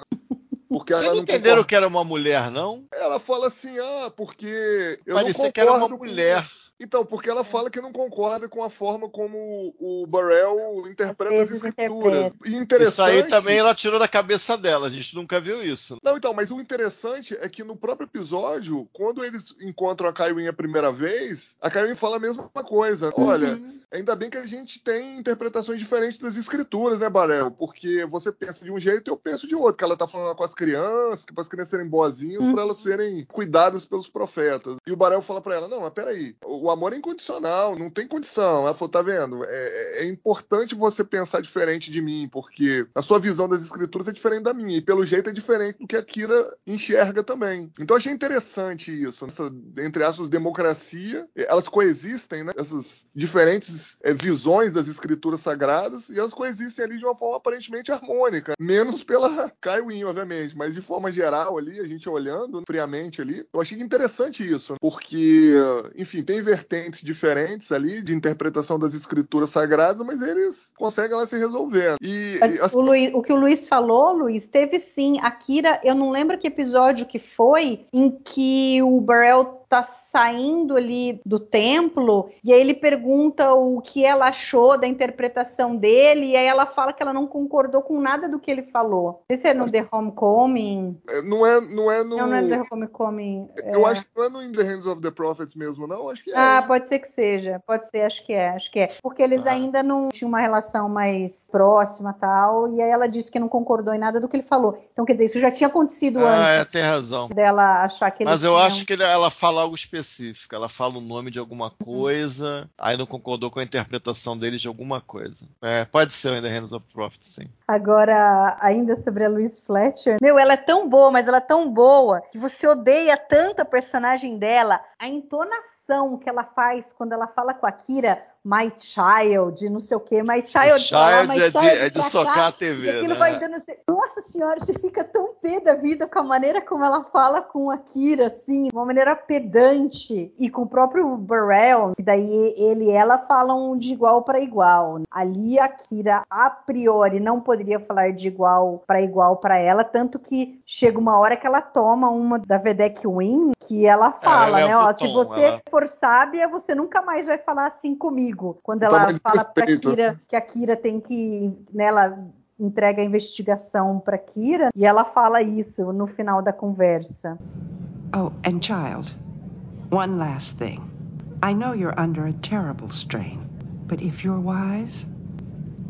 Porque Vocês não entenderam concorda. que era uma mulher, não? Ela fala assim, ah, porque eu Parecia não que era uma mulher. Com... Então, porque ela fala que não concorda com a forma como o Burrell interpreta as escrituras. E interessante... Isso aí também ela tirou da cabeça dela, a gente nunca viu isso. Não, então, mas o interessante é que no próprio episódio, quando eles encontram a Kaiwin a primeira vez, a Kaiwin fala a mesma coisa. Uhum. Olha, ainda bem que a gente tem interpretações diferentes das escrituras, né, Barel? Porque você pensa de um jeito e eu penso de outro, que ela tá falando com as crianças, para as crianças serem boazinhas, uhum. para elas serem cuidadas pelos profetas. E o Barel fala para ela: não, mas peraí, o o amor é incondicional, não tem condição. Ela falou, tá vendo? É, é, importante você pensar diferente de mim, porque a sua visão das escrituras é diferente da minha, e pelo jeito é diferente do que a Kira enxerga também. Então achei interessante isso, essa, entre aspas, democracia, elas coexistem, né? Essas diferentes é, visões das escrituras sagradas, e elas coexistem ali de uma forma aparentemente harmônica, menos pela (laughs) Kaiwin, obviamente, mas de forma geral ali, a gente olhando friamente ali, eu achei interessante isso, porque, enfim, tem vertentes diferentes ali de interpretação das escrituras sagradas, mas eles conseguem lá se resolver. E, assim... o, Luiz, o, que o Luiz falou, Luiz, teve sim. A Kira, eu não lembro que episódio que foi em que o Burrell tá saindo ali do templo e aí ele pergunta o que ela achou da interpretação dele e aí ela fala que ela não concordou com nada do que ele falou. Esse é no The Homecoming? É, não é, não é no. Não, não é no The Homecoming. Eu é... acho que não é no In the Hands of the Prophets mesmo, não. Acho que é. Ah, pode ser que seja. Pode ser, acho que é, acho que é. Porque eles ah. ainda não tinham uma relação mais próxima tal e aí ela disse que não concordou em nada do que ele falou. Então quer dizer, isso já tinha acontecido ah, antes. Ah, é, tem razão. Dela achar que ele Mas eu acho que ela fala algo específico específica. Ela fala o nome de alguma coisa, aí não concordou com a interpretação dele de alguma coisa. É, pode ser ainda Hands of Profit, sim. Agora, ainda sobre a Louise Fletcher, meu, ela é tão boa, mas ela é tão boa que você odeia tanto a personagem dela, a entonação que ela faz quando ela fala com a Kira My Child, não sei o que, My Child. Child, lá, My é, child de, é de socar cá, a TV. Aquilo né? vai dando. Nossa senhora, você fica tão pé da vida com a maneira como ela fala com a Kira, assim, uma maneira pedante. E com o próprio Burrell, que daí ele e ela falam de igual para igual. Ali a Kira, a priori, não poderia falar de igual para igual para ela, tanto que chega uma hora que ela toma uma da Vedek Win, que ela fala, ela né? Ó, se você ela... for sábia, você nunca mais vai falar assim comigo quando ela fala para Kira que a Kira tem que, nela né, entrega a investigação para Kira e ela fala isso no final da conversa. Oh, and child, one last thing. I know you're under a terrible strain, but if you're wise,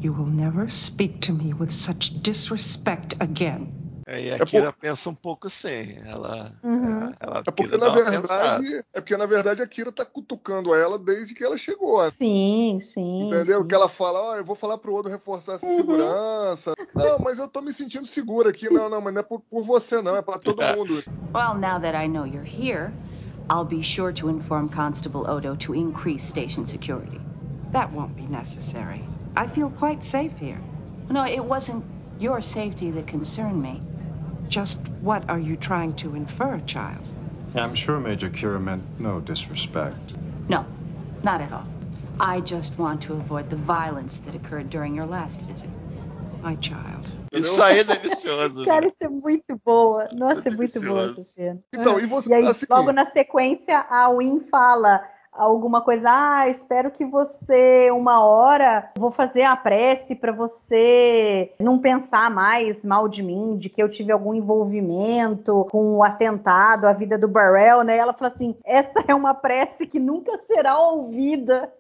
You will never speak to me with such disrespect again. É, e a Kira por... pensa um pouco assim. Ela, uhum. ela, é porque na verdade, é porque na verdade a Kira tá cutucando ela desde que ela chegou. Sim, sim. Entendeu? Sim. Que ela fala, ó, oh, eu vou falar pro outro reforçar essa uhum. segurança. Não, mas eu tô me sentindo segura aqui. Não, não, mas não é por, por você não, é para (laughs) todo mundo. Well, now that I know you're here, I'll be sure to inform Constable Odo to increase station security. That won't be necessary. I feel quite safe here. No, it wasn't your safety that concerned me. Just what are you trying to infer, child? I'm sure Major Kira meant no disrespect. No, not at all. I just want to avoid the violence that occurred during your last visit. My child. Isso aí é delicioso. Cara, isso é muito boa. Nossa, é, é muito boa essa cena. Então, e você. E aí, assim, logo na sequência, a Win fala alguma coisa, ah, espero que você uma hora vou fazer a prece para você não pensar mais mal de mim, de que eu tive algum envolvimento com o atentado, a vida do Burrell, né? Ela fala assim: essa é uma prece que nunca será ouvida.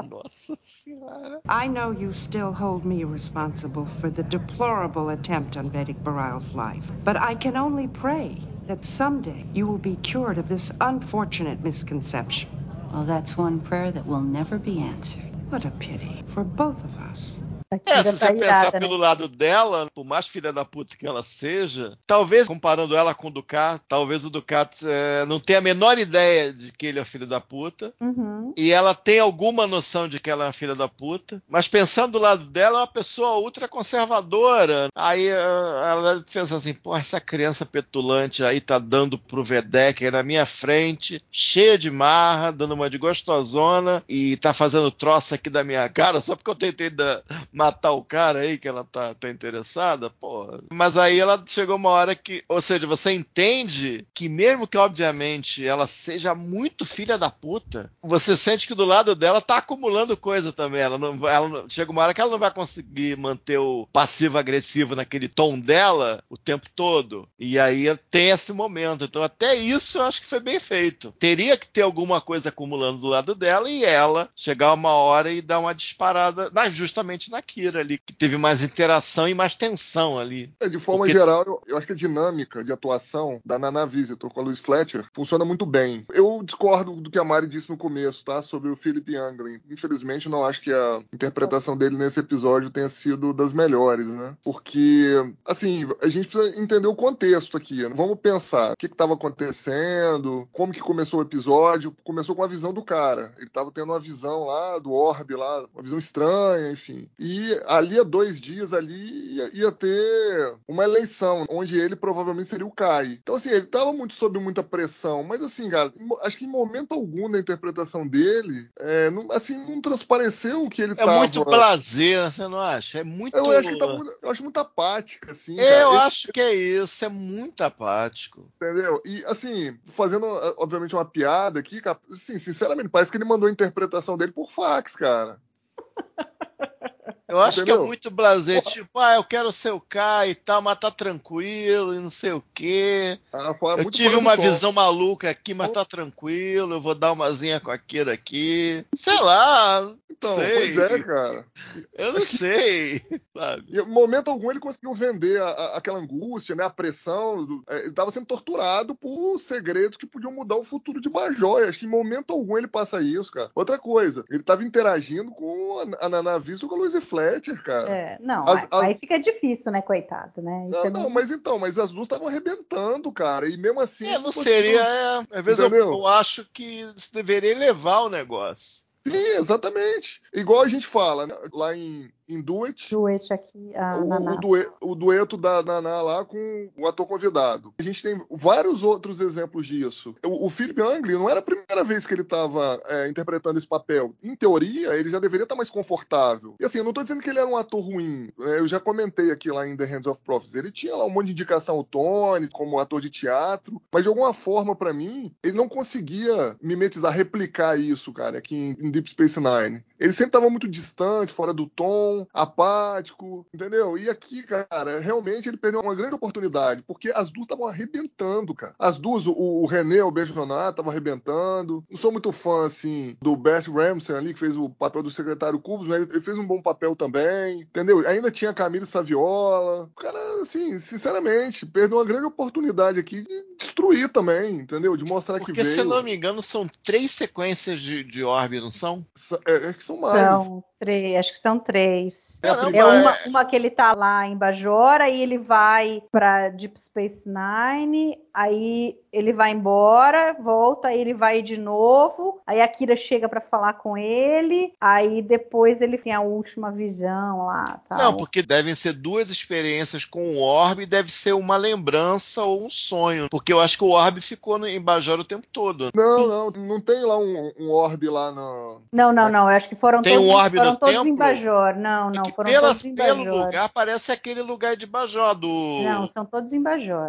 Nossa Senhora. I know you still hold me responsible for the deplorable attempt on Vedic Baral's life, but I can only pray that someday you will be cured of this unfortunate misconception. Well, that's one prayer that will never be answered. What a pity for both of us. É, se você pensar irada, pelo né? lado dela, por mais filha da puta que ela seja, talvez comparando ela com o Ducat, talvez o Ducat é, não tenha a menor ideia de que ele é filho da puta. Uhum. E ela tem alguma noção de que ela é filha da puta. Mas pensando do lado dela, é uma pessoa ultra conservadora. Aí é, ela pensa assim: pô, essa criança petulante aí tá dando pro Vedek na minha frente, cheia de marra, dando uma de gostosona e tá fazendo troça aqui da minha cara só porque eu tentei dar matar o cara aí que ela tá, tá interessada, pô. Mas aí ela chegou uma hora que, ou seja, você entende que mesmo que obviamente ela seja muito filha da puta, você sente que do lado dela tá acumulando coisa também. Ela não, ela chega uma hora que ela não vai conseguir manter o passivo agressivo naquele tom dela o tempo todo. E aí tem esse momento. Então até isso eu acho que foi bem feito. Teria que ter alguma coisa acumulando do lado dela e ela chegar uma hora e dar uma disparada justamente naquilo Kira ali, que teve mais interação e mais tensão ali. É, de forma Porque... geral, eu, eu, acho que a dinâmica de atuação da Nana Visitor com a Louise Fletcher funciona muito bem. Eu discordo do que a Mari disse no começo, tá? Sobre o Philip Youngling. Infelizmente, não acho que a interpretação dele nesse episódio tenha sido das melhores, né? Porque, assim, a gente precisa entender o contexto aqui. Vamos pensar o que estava acontecendo, como que começou o episódio. Começou com a visão do cara. Ele estava tendo uma visão lá do orbe lá, uma visão estranha, enfim. E ali há dois dias ali ia, ia, ter uma eleição, onde ele provavelmente seria o Kai. Então, assim, ele estava muito sob muita pressão, mas assim, cara, acho que em momento algum da interpretação dele, é, não, assim, não transpareceu o que ele é tava... É muito prazer, você não acha? É muito... Eu acho que tá muito, eu acho muito apática, assim. Eu cara. acho que é isso, é muito apático. Entendeu? E, assim, fazendo, obviamente, uma piada aqui, cara, assim, sinceramente, parece que ele mandou a interpretação dele por fax, cara. (laughs) Eu acho Entendeu? que é muito blazer, tipo, ah, eu quero ser o e tal, mas tá tranquilo e não sei o quê. Ah, eu tive uma visão maluca aqui, mas tá tranquilo, eu vou dar uma zinha com a Kira aqui. Sei lá. Então, sei. pois é, cara. Eu não sei, sabe? Em momento algum ele conseguiu vender a, a, aquela angústia, né, a pressão. Do, é, ele estava sendo torturado por segredos que podiam mudar o futuro de Major. Acho que em momento algum ele passa isso, cara. Outra coisa, ele estava interagindo com a, a Nana Vista com a Louise Fletcher, cara. É, não, as, aí, as... fica difícil, né, coitado, né? Isso não, é não mas então, mas as duas estavam arrebentando, cara, e mesmo assim... É, não seria, é, às vezes eu, eu, acho que deveria levar o negócio. Sim, exatamente. Igual a gente fala, né? lá em em Duet. Duet aqui, a o, Naná. O, dueto, o dueto da Naná lá com o ator convidado. A gente tem vários outros exemplos disso. O, o Philip Angley não era a primeira vez que ele estava é, interpretando esse papel. Em teoria, ele já deveria estar mais confortável. E assim, eu não estou dizendo que ele era um ator ruim. Né? Eu já comentei aqui lá em The Hands of Prophets. Ele tinha lá um monte de indicação ao Tony, como ator de teatro. Mas de alguma forma, para mim, ele não conseguia mimetizar, replicar isso, cara, aqui em, em Deep Space Nine. Ele sempre estava muito distante, fora do tom tão apático, entendeu? E aqui, cara, realmente ele perdeu uma grande oportunidade, porque as duas estavam arrebentando, cara. As duas, o, o René, o Beijonato, estavam arrebentando. Não sou muito fã, assim, do Bert Ramsey ali, que fez o papel do secretário Cubos, mas ele fez um bom papel também, entendeu? Ainda tinha a Camila Saviola. O cara, assim, sinceramente, perdeu uma grande oportunidade aqui de destruir também, entendeu? De mostrar Porque, que veio. se eu não me engano, são três sequências de, de orbe, não são? É, é que são mais. São três, acho que são três. É uma, é- uma que ele tá lá em Bajora e ele vai pra Deep Space Nine, aí ele vai embora, volta, aí ele vai de novo, aí a Kira chega pra falar com ele, aí depois ele tem a última visão lá, tal. Não, porque devem ser duas experiências com o orbe deve ser uma lembrança ou um sonho. Porque eu acho que o orbe ficou no, em Bajor o tempo todo. Não, não, não tem lá um, um orbe lá no. Não, não, não, eu acho que foram Tem todos, um orbe foram no todos em? Bajor, não, não, foram pela- todos em pelo Bajor. lugar parece aquele lugar de Bajor do. Não, são todos em Bajor.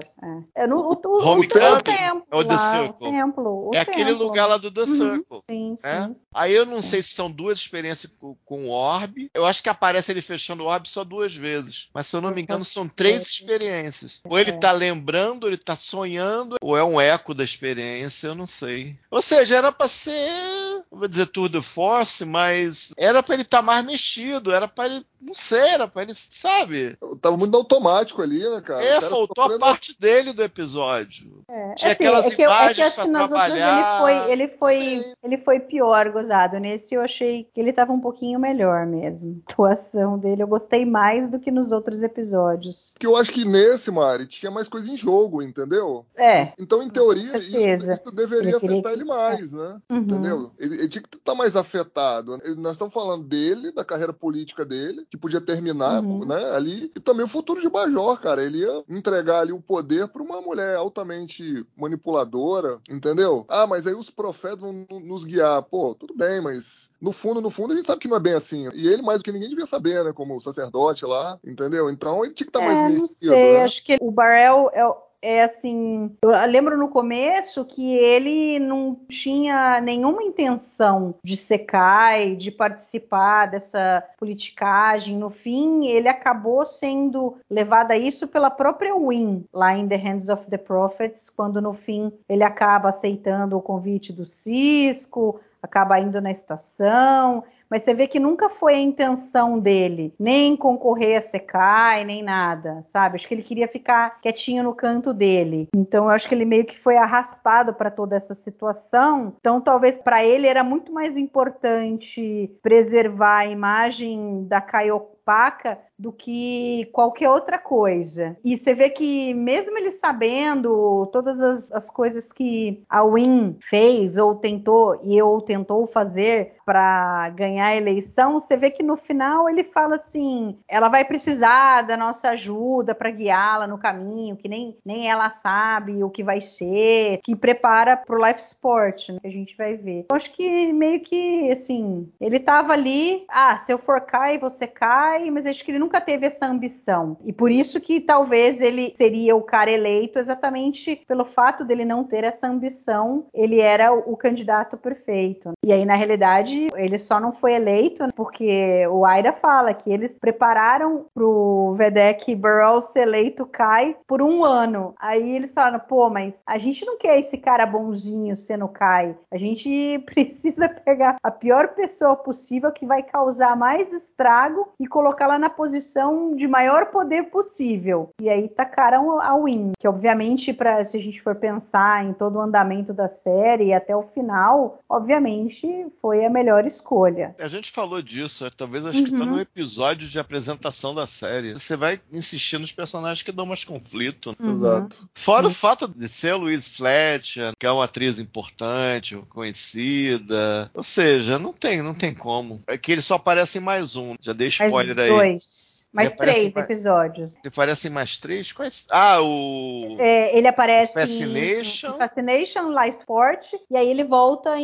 É. É no, o, o, o, Homecoming? o templo, É o The lá, Circle? o templo. o é aquele templo. lugar lá do The Uhum, Circle. Sim, né? sim. Aí eu não sei se são duas experiências com, com o Orbe. Eu acho que aparece ele fechando o Orbe só duas vezes. Mas se eu não me engano, são três experiências. Ou ele É. tá lembrando, ou ele tá sonhando, ou é um eco da experiência, eu não sei. Ou seja, era pra ser, vou dizer Tour de Force, mas era pra ele estar mais mexido, era pra ele, não sei, era pra ele, sabe? Tava muito automático ali, né, cara? É, faltou a parte dele do episódio. É, assim, aquelas é que eu- é que imagens outras trabalhar. Ele foi, ele foi, ele foi pior, gozado. Nesse eu achei que ele tava um pouquinho melhor mesmo. A atuação dele eu gostei mais do que nos outros episódios. Porque eu acho que nesse, Mari, tinha mais coisa em jogo, entendeu? É. Então, em teoria, isso, isso deveria afetar que- ele mais, né? Uhum. Entendeu? Ele, ele tinha que estar mais afetado. Ele- Nós estamos falando dele, da carreira política dele, que podia terminar Uhum. né, ali, e também o futuro de Major, cara. Ele ia entregar ali o poder para uma mulher altamente manipuladora, entendeu? Ah, mas aí os profetas vão no- nos guiar. Pô, tudo bem, mas no fundo, no fundo, a gente sabe que não é bem assim. E ele, mais do que ninguém, devia saber, né? Como sacerdote lá, entendeu? Então ele tinha que estar mais É, não mexido, sei, né? acho que o Barrel é, é assim. Eu lembro no começo que ele não tinha nenhuma intenção de ser Kai, de participar dessa politicagem. No fim, ele acabou sendo levado a isso pela própria Win, lá em The Hands of the Prophets, quando no fim ele acaba aceitando o convite do Cisco, acaba indo na estação. Mas você vê que nunca foi a intenção dele, nem concorrer a Sekai, nem nada, sabe? Acho que ele queria ficar quietinho no canto dele. Então eu acho que ele meio que foi arrastado para toda essa situação. Então talvez para ele era muito mais importante preservar a imagem da Kai opaca do que qualquer outra coisa. E você vê que mesmo ele sabendo todas as, as coisas que a Win fez ou tentou e ou tentou fazer para ganhar a eleição, você vê que no final ele fala assim, ela vai precisar da nossa ajuda para guiá-la no caminho, que nem, nem ela sabe o que vai ser, que prepara para o life sport, né, que a gente vai ver. Eu acho que meio que assim, ele tava ali, ah, se eu for cai, você cai, mas acho que ele nunca teve essa ambição. E por isso que talvez ele seria o cara eleito exatamente pelo fato dele não ter essa ambição, ele era o, candidato perfeito. E aí na realidade, ele só não foi eleito porque o Aira fala que eles prepararam pro Vedek Burrell ser eleito Kai por um ano. Aí eles falaram, pô, mas a gente não quer esse cara bonzinho sendo Kai. A gente (laughs) precisa pegar a pior pessoa possível que vai causar mais estrago e colocá-la na posição de maior poder possível. E aí tacaram a Win, que obviamente, para se a gente for pensar em todo o andamento da série e até o final, obviamente foi a melhor escolha. A gente falou disso, é, talvez acho que tá Uhum. no episódio de apresentação da série. Você vai insistir nos personagens que dão mais conflito. Uhum. Exato. Fora o fato de ser a Louise Fletcher, que é uma atriz importante, conhecida. Ou seja, não tem, não tem como. É que ele só aparece em mais um. Já dei Mais spoiler aí. dois. Mais aparece três episódios. Ele aparece em mais três? Quais? Ah, o. É, ele aparece Fascination. em, em Fascination, Life Forte, e aí ele volta em,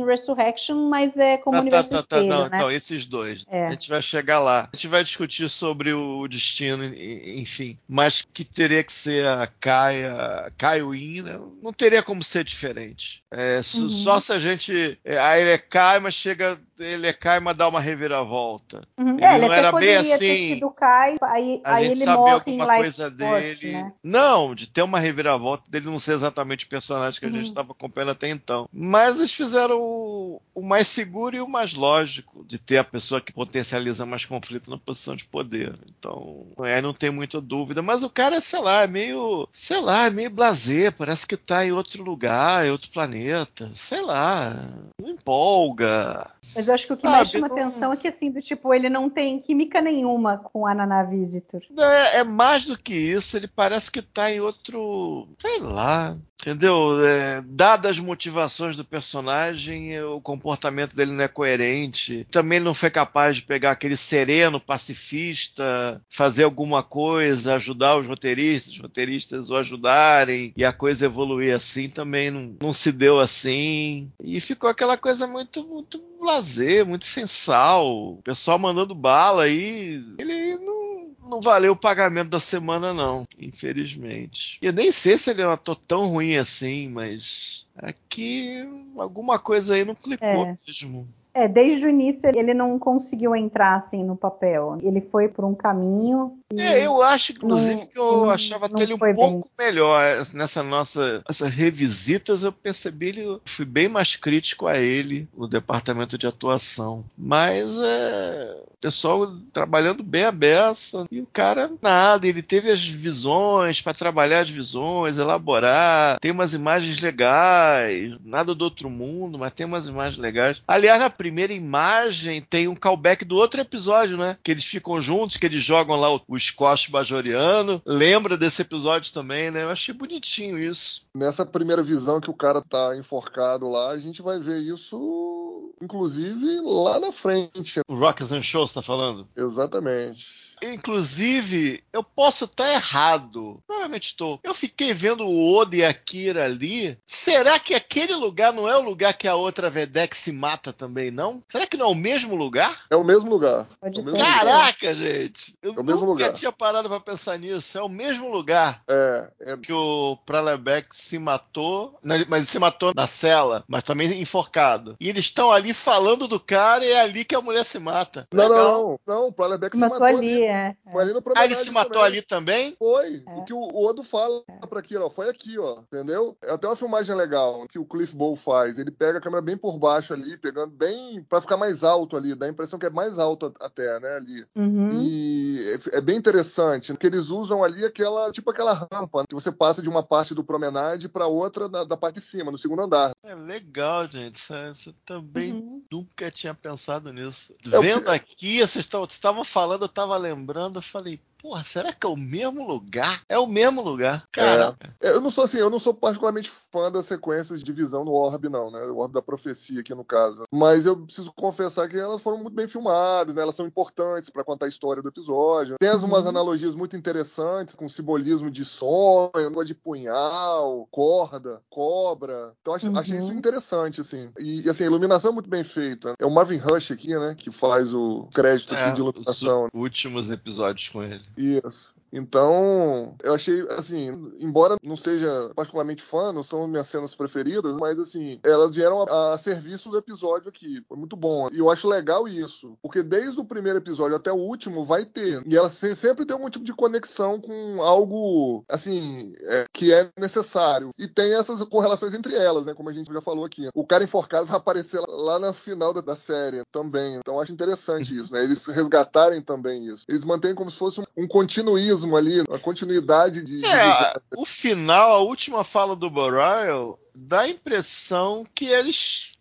em Resurrection, mas é como Tá, tá, universo tá, tá, espelho, não, né? então, esses dois. É. A gente vai chegar lá. A gente vai discutir sobre o destino, enfim. Mas que teria que ser a Kaia, Caio né? não teria como ser diferente. É, Uhum. Só se a gente. É, aí ele é Kai, mas chega ele é Kaima dá uma reviravolta. Uhum. Ele é, ele não até era bem assim. Kai, aí, A aí gente ele morre em alguma Life coisa dele. né? Não, de ter uma reviravolta dele não ser exatamente o personagem que a gente Uhum. estava acompanhando até então. Mas eles fizeram o, o mais seguro e o mais lógico de ter a pessoa que potencializa mais conflito na posição de poder. Então, aí não tem muita dúvida. Mas o cara, sei lá, é meio. Sei lá, é meio blazer. Parece que tá em outro lugar, em outro planeta. Sei lá. Não empolga. Mas eu acho que o que Sabe, mais chama não- atenção é que, assim, do tipo, ele não tem química nenhuma com a Nana Visitor. É, é mais do que isso, ele parece que tá em outro. Sei lá. Entendeu? É, dadas as motivações do personagem, o comportamento dele não é coerente. Também ele não foi capaz de pegar aquele sereno pacifista, fazer alguma coisa, ajudar os roteiristas, os roteiristas o ajudarem e a coisa evoluir assim também não, não se deu assim. E ficou aquela coisa muito, muito lazer, muito sensal. O pessoal mandando bala aí. Ele não não valeu o pagamento da semana, não, infelizmente. E eu nem sei se ele é um ator tão ruim assim, mas aqui alguma coisa aí não clicou É. mesmo. É, desde o início ele não conseguiu entrar, assim, no papel. Ele foi por um caminho. É, eu acho, inclusive, não- que eu não- achava não até ele um pouco melhor. Nessa nossa essas revisitas, eu percebi ele, fui bem mais crítico a ele, o departamento de atuação. Mas é. O pessoal trabalhando bem a beça e o cara nada, ele teve as visões para trabalhar as visões, elaborar, tem umas imagens legais, nada do outro mundo, mas tem umas imagens legais. Aliás, na primeira imagem tem um callback do outro episódio, né? Que eles ficam juntos, que eles jogam lá o, o squash bajoriano. Lembra desse episódio também, né? Eu achei bonitinho isso. Nessa primeira visão que o cara tá enforcado lá, a gente vai ver isso, inclusive, lá na frente. O Rockets and Shows tá falando? Exatamente. Inclusive, eu posso estar errado. Provavelmente estou. Eu fiquei vendo o Oda e a Kira ali. Será que aquele lugar não é o lugar que a outra Vedek se mata também, não? Será que não é o mesmo lugar? É o mesmo lugar. É o mesmo ser. lugar. Caraca, gente! Eu É o mesmo nunca lugar. tinha parado pra pensar nisso. É o mesmo lugar É, é que o Pralebek se matou, mas ele se matou na cela, mas também enforcado. E eles estão ali falando do cara e é ali que a mulher se mata. Não, Legal. não, não. Não, o Pralebeck se Matou matou ali, ali. É. Foi ali no Ah, ele se matou também. ali também? Foi. É. O que o Odo fala pra Kira, ó, foi aqui, ó, entendeu? É até uma filmagem legal que o Cliff Bowl faz. Ele pega a câmera bem por baixo ali, pegando bem pra ficar mais alto ali, dá a impressão que é mais alto até, né, ali. Uhum. E é, é bem interessante, porque eles usam ali aquela, tipo aquela rampa, né, que você passa de uma parte do promenade pra outra da, da parte de cima, no segundo andar. É legal, gente. Eu também Uhum. nunca tinha pensado nisso. É Vendo que- aqui, vocês estavam- vocês estavam falando, eu tava lembrando, eu falei, porra, será que é o mesmo lugar? É o mesmo lugar. Caraca. Eu não sou assim, eu não sou particularmente fã das sequências de visão no Orb, não, né? O Orb da profecia aqui no caso. Mas eu preciso confessar que elas foram muito bem filmadas, né? Elas são importantes pra contar a história do episódio. Tem as- Uhum. umas analogias muito interessantes, com simbolismo de sonho, de punhal, corda, cobra. Então acho, Uhum. achei isso interessante, assim. E, e, assim, a iluminação é muito bem feita. É o Marvin Rush aqui, né? Que faz o crédito assim, É, de os iluminação. últimos episódios com ele. Isso. Então, eu achei, assim, embora não seja particularmente fã, não são minhas cenas preferidas, mas, assim, elas vieram a, a serviço do episódio aqui. Foi muito bom. E eu acho legal isso, porque desde o primeiro episódio até o último vai ter. E ela se- sempre tem algum tipo de conexão com algo, assim, é, que é necessário. E tem essas correlações entre elas, né, como a gente já falou aqui. O cara enforcado (laughs) vai aparecer lá na final da, da série também. Então, eu acho interessante (laughs) isso, né? Eles resgatarem também isso. Eles mantêm como se fosse um, um continuismo ali, uma continuidade de. de É, o final, a última fala do Boreal, dá a impressão que eles.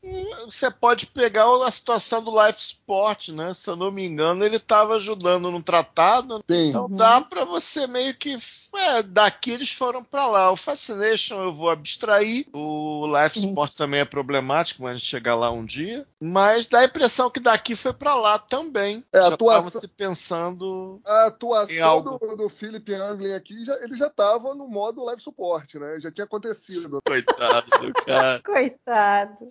Você pode pegar a situação do Life Sport, né? Se eu não me engano, ele estava ajudando num tratado. Sim. Então Uhum. dá para você meio que. É, daqui eles foram para lá. O Fascination eu vou abstrair. O Life Sim. Sport também é problemático, mas a gente chegar lá um dia. Mas dá a impressão que daqui foi para lá também. É, a Já atuação- tava se pensando. A Em atuação algo. do, do Philip Anglin aqui, já, ele já estava no modo live support, né? Já tinha acontecido. Coitado do cara. Coitado.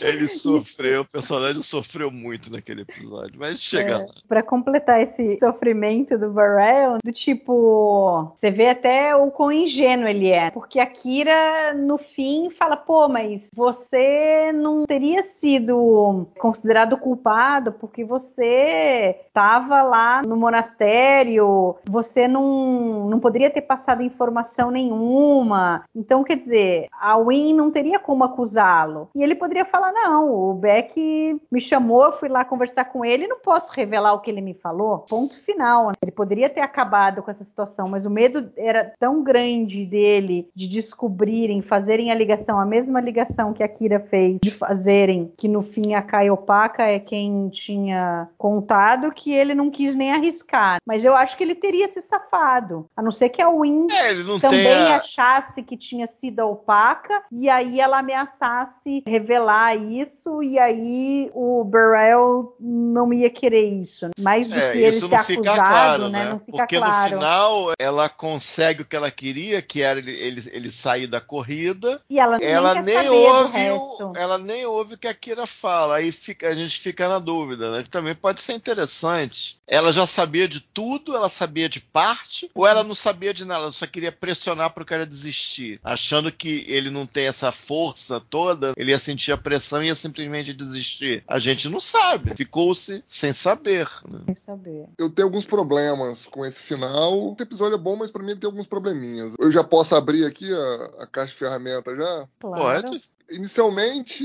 Ele sofreu, o personagem sofreu muito naquele episódio, mas chega É, lá. Pra completar esse sofrimento do Varel, do tipo, você vê até o quão ingênuo ele é, porque a Kira no fim fala, pô, mas você não teria sido considerado culpado porque você estava lá no monastério, você não, não poderia ter passado informação nenhuma. Então, quer dizer, a Win não teria como acusá-lo. E ele poderia falar: não, o Beck me chamou, eu fui lá conversar com ele, não posso revelar o que ele me falou. Ponto final. né? Ele poderia ter acabado com essa situação, mas o medo era tão grande dele de descobrirem, fazerem a ligação, a mesma ligação que a Kira fez, de fazerem que no fim a Kaiopaka é quem tinha contado, que ele não quis nem arriscar. Mas eu acho que ele teria se safado. A não ser que a Win É, também tem a- achasse que tinha sido a opaca e aí ela ameaçasse revelar isso e aí o Burrell não ia querer isso. Mais do É, que ele isso ser não fica acusado, claro, né? né? Não fica Porque claro. no final ela consegue o que ela queria, que era ele, ele, ele sair da corrida. E ela, ela nem, nem saber do ouve o, ela nem ouve o que a Kira fala. Aí fica, a gente fica na dúvida, né? Também pode ser interessante. Ela já sabia de tudo, ela sabia de parte, ou ela não sabia de nada, ela só queria pressionar pro cara desistir, achando que ele não tem essa força toda, ele ia sentir a pressão e ia simplesmente desistir. A gente não sabe, ficou-se sem saber. né? Sem saber. Eu tenho alguns problemas com esse final. Esse episódio é bom, mas pra mim ele tem alguns probleminhas. Eu já posso abrir aqui a, a caixa de ferramentas já? Claro. Pode? Inicialmente,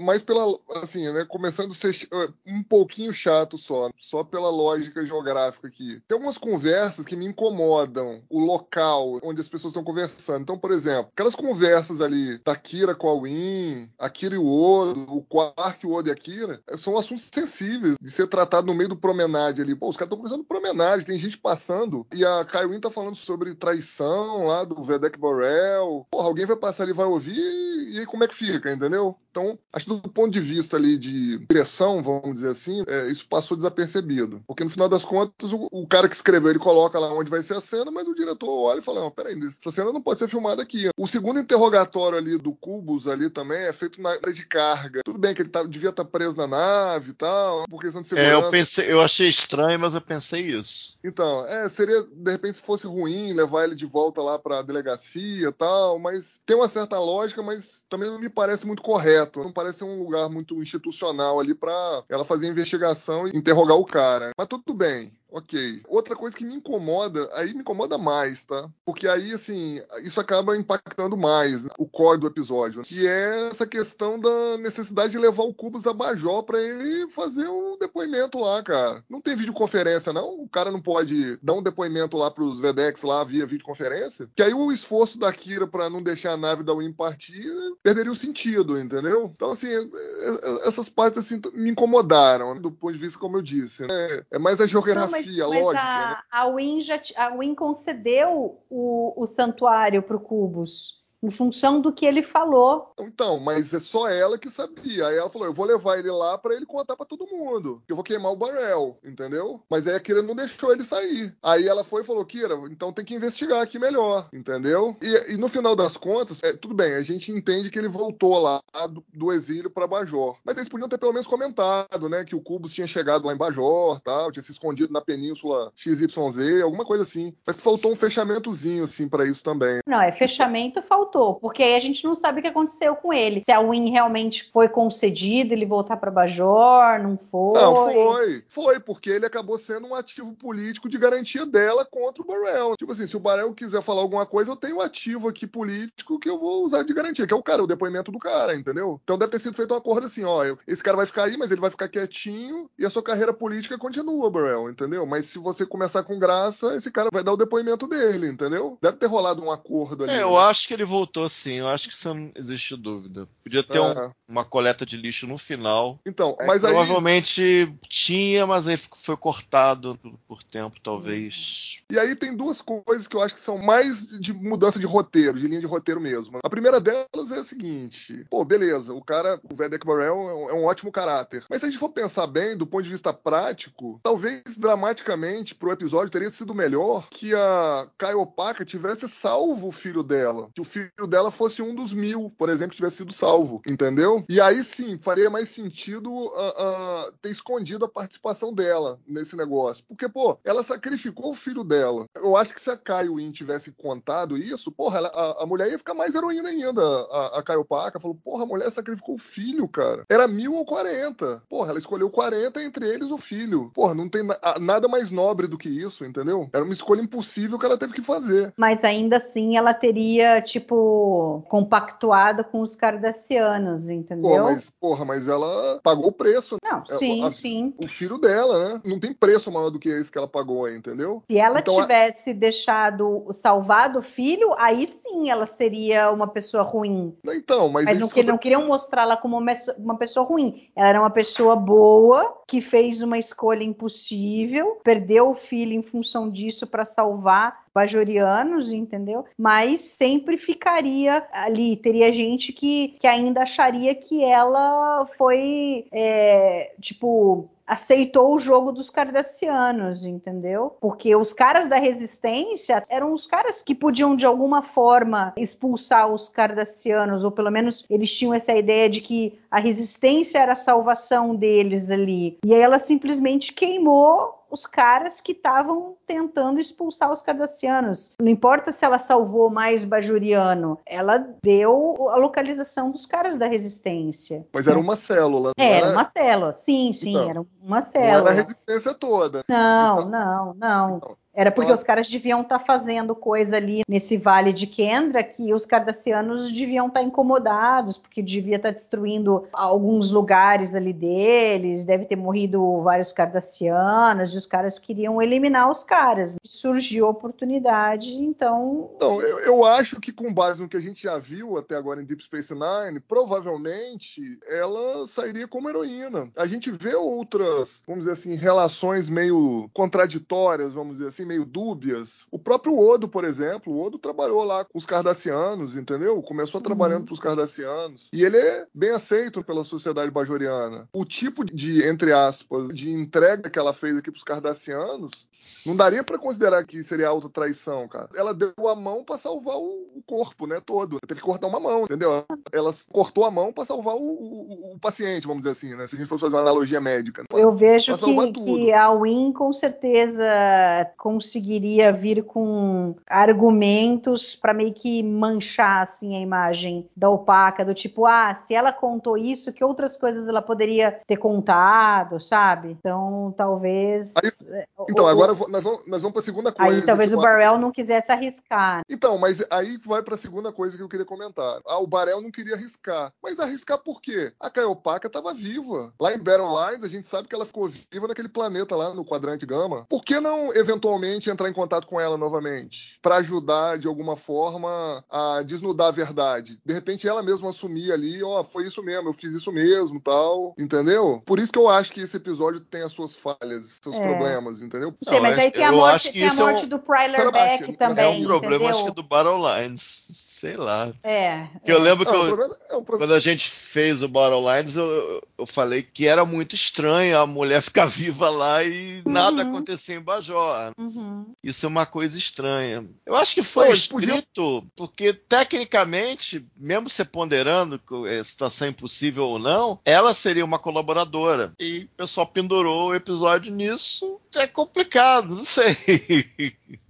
mais pela, assim, né, começando a ser um pouquinho chato só, só pela lógica geográfica aqui. Tem algumas conversas que me incomodam, o local onde as pessoas estão conversando. Então, por exemplo, aquelas conversas ali da Kira com a Win, a Kira e o Odo, o Quark, o Odo e a Kira, são assuntos sensíveis de ser tratado no meio do promenade ali. Pô, os caras estão conversando promenade, tem gente passando, e a Kaiwin tá falando sobre traição lá do Vedek Borel. Porra, alguém vai passar ali, vai ouvir, e aí como é que fica, entendeu? Então, acho que do ponto de vista ali de direção, vamos dizer assim, é, isso passou desapercebido. Porque no final das contas, o, o cara que escreveu, ele coloca lá onde vai ser a cena, mas o diretor olha e fala, não, peraí, essa cena não pode ser filmada aqui. O segundo interrogatório ali do Cubus ali também é feito na área de carga. Tudo bem que ele tá- devia estar preso na nave e tal, por questão de É, segurança. eu pensei, eu achei estranho, mas eu pensei isso. Então, é, seria, de repente, se fosse ruim levar ele de volta lá pra delegacia e tal, mas tem uma certa lógica, mas também não me parece muito correto. Não parece ser um lugar muito institucional ali pra ela fazer investigação e interrogar o cara. Mas tudo bem. Ok. Outra coisa que me incomoda, aí me incomoda mais, tá? Porque aí, assim, isso acaba impactando mais o core do episódio, que é essa questão da necessidade de levar o Cubos a Bajó pra ele fazer um depoimento lá, cara. Não tem videoconferência, não? O cara não pode dar um depoimento lá pros Vedex lá via videoconferência? Que aí o esforço da Kira pra não deixar a nave da Win partir perderia o sentido, entendeu? Então, assim, é- é- essas partes, assim, me incomodaram, do ponto de vista, como eu disse. né? É mais a geografia, mas, a mas lógica, a, né? a Win já a Win concedeu o, o santuário pro Cubos em função do que ele falou. Então, mas é só ela que sabia. Aí ela falou: eu vou levar ele lá pra ele contar pra todo mundo. Eu vou queimar o Barrel, entendeu? Mas aí a Kira não deixou ele sair. Aí ela foi e falou: Kira, então tem que investigar aqui melhor, entendeu? E, e no final das contas, é, tudo bem, a gente entende que ele voltou lá do, do exílio pra Bajor. Mas eles podiam ter pelo menos comentado, né? Que o Cubos tinha chegado lá em Bajor, tal, tinha se escondido na península XYZ, alguma coisa assim. Mas faltou um fechamentozinho, assim, pra isso também. Não, é fechamento faltou, porque aí a gente não sabe o que aconteceu com ele. Se a Win realmente foi concedido ele voltar para Bajor, não foi. Não, foi. Foi, porque ele acabou sendo um ativo político de garantia dela contra o Barrel. Tipo assim, se o Barrel quiser falar alguma coisa, eu tenho um ativo aqui político que eu vou usar de garantia, que é o cara, o depoimento do cara, entendeu? Então deve ter sido feito um acordo assim, ó, eu- esse cara vai ficar aí, mas ele vai ficar quietinho e a sua carreira política continua, Barrel, entendeu? Mas se você começar com graça, esse cara vai dar o depoimento dele, entendeu? Deve ter rolado um acordo ali. É, eu né? acho que ele voltou sim, eu acho que isso não existe dúvida. Podia ter um- É. uma coleta de lixo no final. Então, É, mas aí provavelmente tinha, mas aí foi cortado por, tempo, talvez. E aí tem duas coisas que eu acho que são mais de mudança de roteiro, de linha de roteiro mesmo. A primeira delas é a seguinte: pô, beleza, o cara, o Vedek Barrel é um, é um ótimo caráter. Mas se a gente for pensar bem, do ponto de vista prático, talvez dramaticamente pro episódio teria sido melhor que a Kaiopaka tivesse salvo o filho dela. Que o filho filho dela fosse um dos mil, por exemplo, que tivesse sido salvo, entendeu? E aí sim, faria mais sentido uh, uh, ter escondido a participação dela nesse negócio. Porque, pô, ela sacrificou o filho dela. Eu acho que se a Caio Wynn tivesse contado isso, porra, ela, a, a, mulher ia ficar mais heroína ainda. A, Caio Paca falou, porra, a mulher sacrificou o filho, cara. Era mil ou quarenta. Porra, ela escolheu 40, entre eles o filho. Porra, não tem na, nada mais nobre do que isso, entendeu? Era uma escolha impossível que ela teve que fazer. Mas ainda assim ela teria, tipo, compactuado com os cardassianos, entendeu? Pô, mas, porra, mas ela pagou o preço. Não, sim, a, sim. O filho dela, né? Não tem preço maior do que esse que ela pagou, entendeu? Se ela então, tivesse a... deixado, salvado o filho, aí sim ela seria uma pessoa ruim. Então, mas. Mas não, que, não queriam mostrá-la como uma pessoa ruim. Ela era uma pessoa boa que fez uma escolha impossível, perdeu o filho em função disso para salvar bajorianos, entendeu? Mas sempre ficaria ali. Teria gente que, que ainda acharia que ela foi, é, tipo, aceitou o jogo dos cardassianos, entendeu? Porque os caras da resistência eram os caras que podiam de alguma forma expulsar os cardassianos, ou pelo menos eles tinham essa ideia de que a resistência era a salvação deles ali. E aí ela simplesmente queimou os caras que estavam tentando expulsar os cardassianos. Não importa se ela salvou mais Bajuriano, ela deu a localização dos caras da resistência. Mas era uma célula. Não era, era uma célula, sim, sim, então, era uma célula. Não era a resistência toda. Não, então, não, não. Então, era porque os caras deviam estar tá fazendo coisa ali nesse vale de Kendra que os cardassianos deviam estar tá incomodados, porque devia estar tá destruindo alguns lugares ali deles, deve ter morrido vários cardassianos, e os caras queriam eliminar os caras. Surgiu a oportunidade, então. Então, eu, eu acho que com base no que a gente já viu até agora em Deep Space Nine, provavelmente ela sairia como heroína. A gente vê outras, vamos dizer assim, relações meio contraditórias, vamos dizer assim meio dúbias. O próprio Odo, por exemplo, o Odo trabalhou lá com os cardassianos, entendeu? Começou trabalhando uhum. para os cardassianos. E ele é bem aceito pela sociedade bajoriana. O tipo de, entre aspas, de entrega que ela fez aqui para os cardassianos não daria para considerar que seria autotraição, cara. Ela deu a mão para salvar o, corpo, né, todo. Teve que cortar uma mão, entendeu? Ela cortou a mão para salvar o, o, o, paciente, vamos dizer assim, né? Se a gente fosse fazer uma analogia médica. Eu vejo que, que, a Win com certeza conseguiria vir com argumentos para meio que manchar assim a imagem da opaca, do tipo, ah, se ela contou isso, que outras coisas ela poderia ter contado, sabe? Então, talvez. Aí, então, o, agora nós vamos, nós vamos para a segunda coisa. Aí talvez o Barrel não quisesse arriscar. Então, mas aí vai para a segunda coisa que eu queria comentar. Ah, o Barrel não queria arriscar. Mas arriscar por quê? A Caiopaca estava viva. Lá em Baron Lines, a gente sabe que ela ficou viva naquele planeta lá no quadrante Gama. Por que não, eventualmente, entrar em contato com ela novamente? Para ajudar, de alguma forma, a desnudar a verdade. De repente, ela mesma assumir ali, ó, oh, foi isso mesmo, eu fiz isso mesmo, tal. Entendeu? Por isso que eu acho que esse episódio tem as suas falhas, seus é. problemas, entendeu? Não, sei, mas aí tem a morte, tem a morte é um... do Pryler Beck também. É um problema, entendeu? acho que do Battle Lines sei lá. É. Que eu lembro que eu, é um quando a gente fez o Battle Lines, eu, eu falei que era muito estranho a mulher (laughs) ficar viva lá e uhum. nada acontecer em Bajor. Uhum. Isso é uma coisa estranha. Eu acho que foi escrito, porque tecnicamente, mesmo se ponderando a situação impossível ou não, ela seria uma colaboradora. E o pessoal pendurou o episódio nisso. É complicado, não sei. (laughs)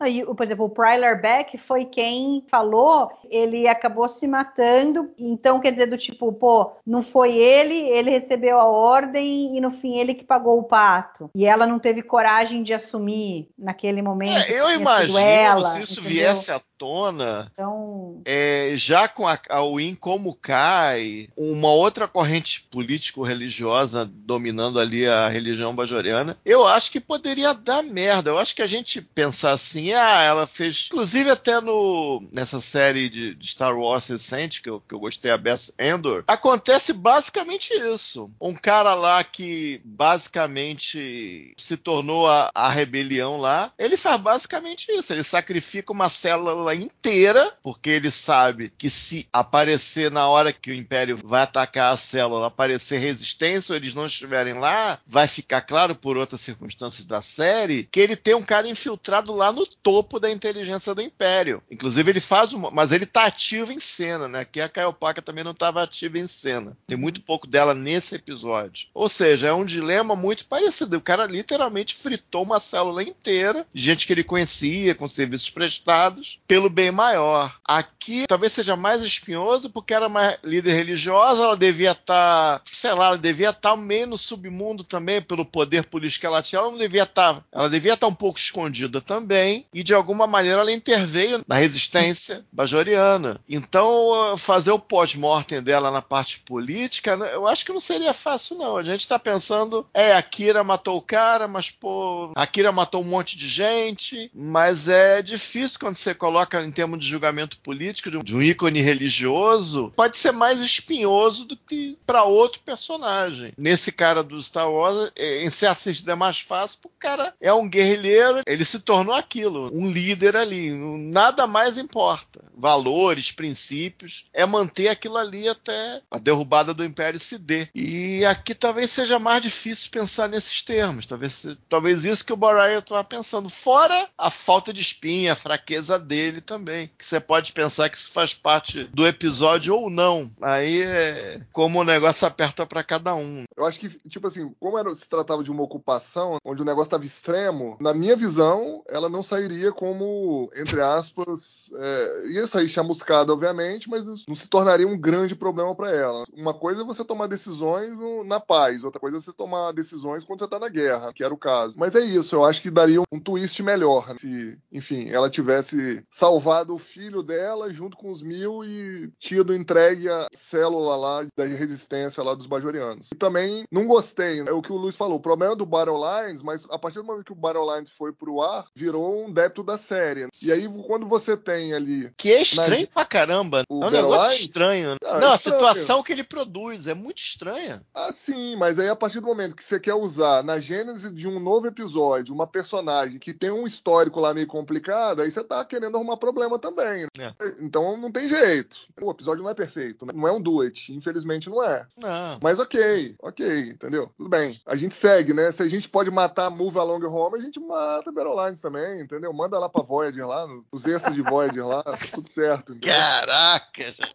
Aí, por exemplo, o Pryler Beck foi quem falou, ele acabou se matando, então quer dizer do tipo, pô, não foi ele, ele recebeu a ordem e no fim ele que pagou o pato. E ela não teve coragem de assumir naquele momento. É, eu imagino se isso entendeu? viesse à tona, então... é, já com a, a Win como cai, uma outra corrente político-religiosa dominando ali a religião bajoriana, eu acho que poderia dar merda. Eu acho que a gente pensar assim, ah, ela fez. Inclusive, até no nessa série de, de Star Wars recente, que eu, que eu gostei, a Bess Endor, acontece basicamente isso. Um cara lá que basicamente se tornou a, a rebelião lá, ele faz basicamente isso. Ele sacrifica uma célula inteira, porque ele sabe que se aparecer na hora que o Império vai atacar a célula, aparecer resistência ou eles não estiverem lá, vai ficar claro por outras circunstâncias da série que ele tem um cara infiltrado lá no topo da inteligência do Império. Inclusive ele faz uma, mas ele tá ativo em cena, né? Que a Kaiopaka também não estava ativa em cena. Tem muito pouco dela nesse episódio. Ou seja, é um dilema muito parecido. O cara literalmente fritou uma célula inteira, gente que ele conhecia, com serviços prestados, pelo bem maior. Aqui talvez seja mais espinhoso porque era uma líder religiosa, ela devia estar, tá, sei lá, ela devia estar tá meio no submundo também pelo poder político que ela tinha. Ela não devia estar, tá, ela devia estar um pouco escondida também e de alguma maneira ela interveio na resistência bajoriana. Então, fazer o pós-mortem dela na parte política, né, eu acho que não seria fácil não. A gente está pensando, é, a Kira matou o cara, mas pô, a Kira matou um monte de gente, mas é difícil quando você coloca em termos de julgamento político de um ícone religioso, pode ser mais espinhoso do que para outro personagem. Nesse cara do Star Wars, é, em certo sentido é mais fácil, porque o cara é um guerrilheiro, ele se tornou aquilo, um líder ali, nada mais importa. Valores, princípios, é manter aquilo ali até a derrubada do Império se dê. E aqui talvez seja mais difícil pensar nesses termos, talvez, talvez isso que o Baraya estava pensando, fora a falta de espinha, a fraqueza dele também, que você pode pensar que isso faz parte do episódio ou não. Aí é como o negócio aperta para cada um. Eu acho que, tipo assim, como era, se tratava de uma ocupação, onde o negócio estava extremo, na minha visão, ela não sairia como, entre aspas, é, ia sair chamuscada, obviamente, mas não se tornaria um grande problema para ela. Uma coisa é você tomar decisões no, na paz, outra coisa é você tomar decisões quando você tá na guerra, que era o caso. Mas é isso, eu acho que daria um twist melhor, né? se, enfim, ela tivesse salvado o filho dela junto com os mil e tido entregue a célula lá da resistência lá dos bajorianos. E também não gostei, é o que o Luiz falou, o problema do Battle Lines, mas a partir do momento que o Battle Lines foi pro ar, virou um débito da série. E aí, quando você tem ali. Que é estranho na... pra caramba. O é um negócio Lines, estranho. Ah, não, é a situação que ele produz é muito estranha. Ah, sim, mas aí a partir do momento que você quer usar na gênese de um novo episódio uma personagem que tem um histórico lá meio complicado, aí você tá querendo arrumar problema também. É. Então não tem jeito. O episódio não é perfeito, né? não é um duet, infelizmente não é. Não. Mas ok, ok, entendeu? Tudo bem. A gente segue, né? Se a gente pode matar Move Along Home, a gente mata Battle Lines também, entendeu? Manda lá pra Voyager lá, os extras de Voyager lá, (laughs) tudo certo. Entendeu? Caraca, gente.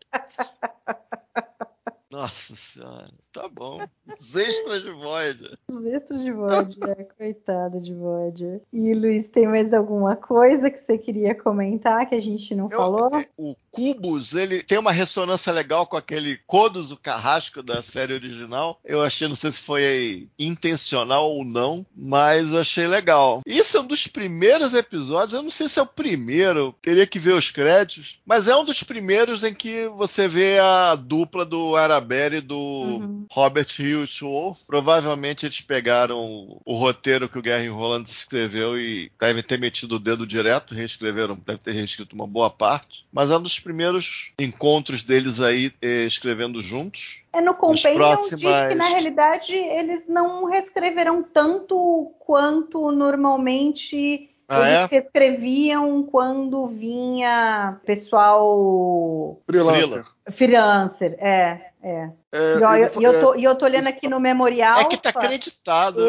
Nossa senhora, tá bom. Os extras de Voyager. Os extras de Voyager, (laughs) coitada de Voyager. E Luiz, tem mais alguma coisa que você queria comentar que a gente não Eu, falou? O Cubos, ele tem uma ressonância legal com aquele Codos, o carrasco da série original. Eu achei, não sei se foi intencional ou não, mas achei legal. Isso é um dos primeiros episódios, eu não sei se é o primeiro, teria que ver os créditos, mas é um dos primeiros em que você vê a dupla do Arab Barry do uhum. Robert Hughes Wolf. Provavelmente eles pegaram o roteiro que o Gary Roland escreveu e devem ter metido o dedo direto, reescreveram, deve ter reescrito uma boa parte. Mas é um dos primeiros encontros deles aí eh, escrevendo juntos. É no Companion próximas... diz que na realidade eles não reescreveram tanto quanto normalmente ah, eles é? escreviam quando vinha pessoal freelancer. Freelancer, é. É. é e, ó, eu, eu, tô, e eu tô olhando aqui no memorial. É que tá acreditado.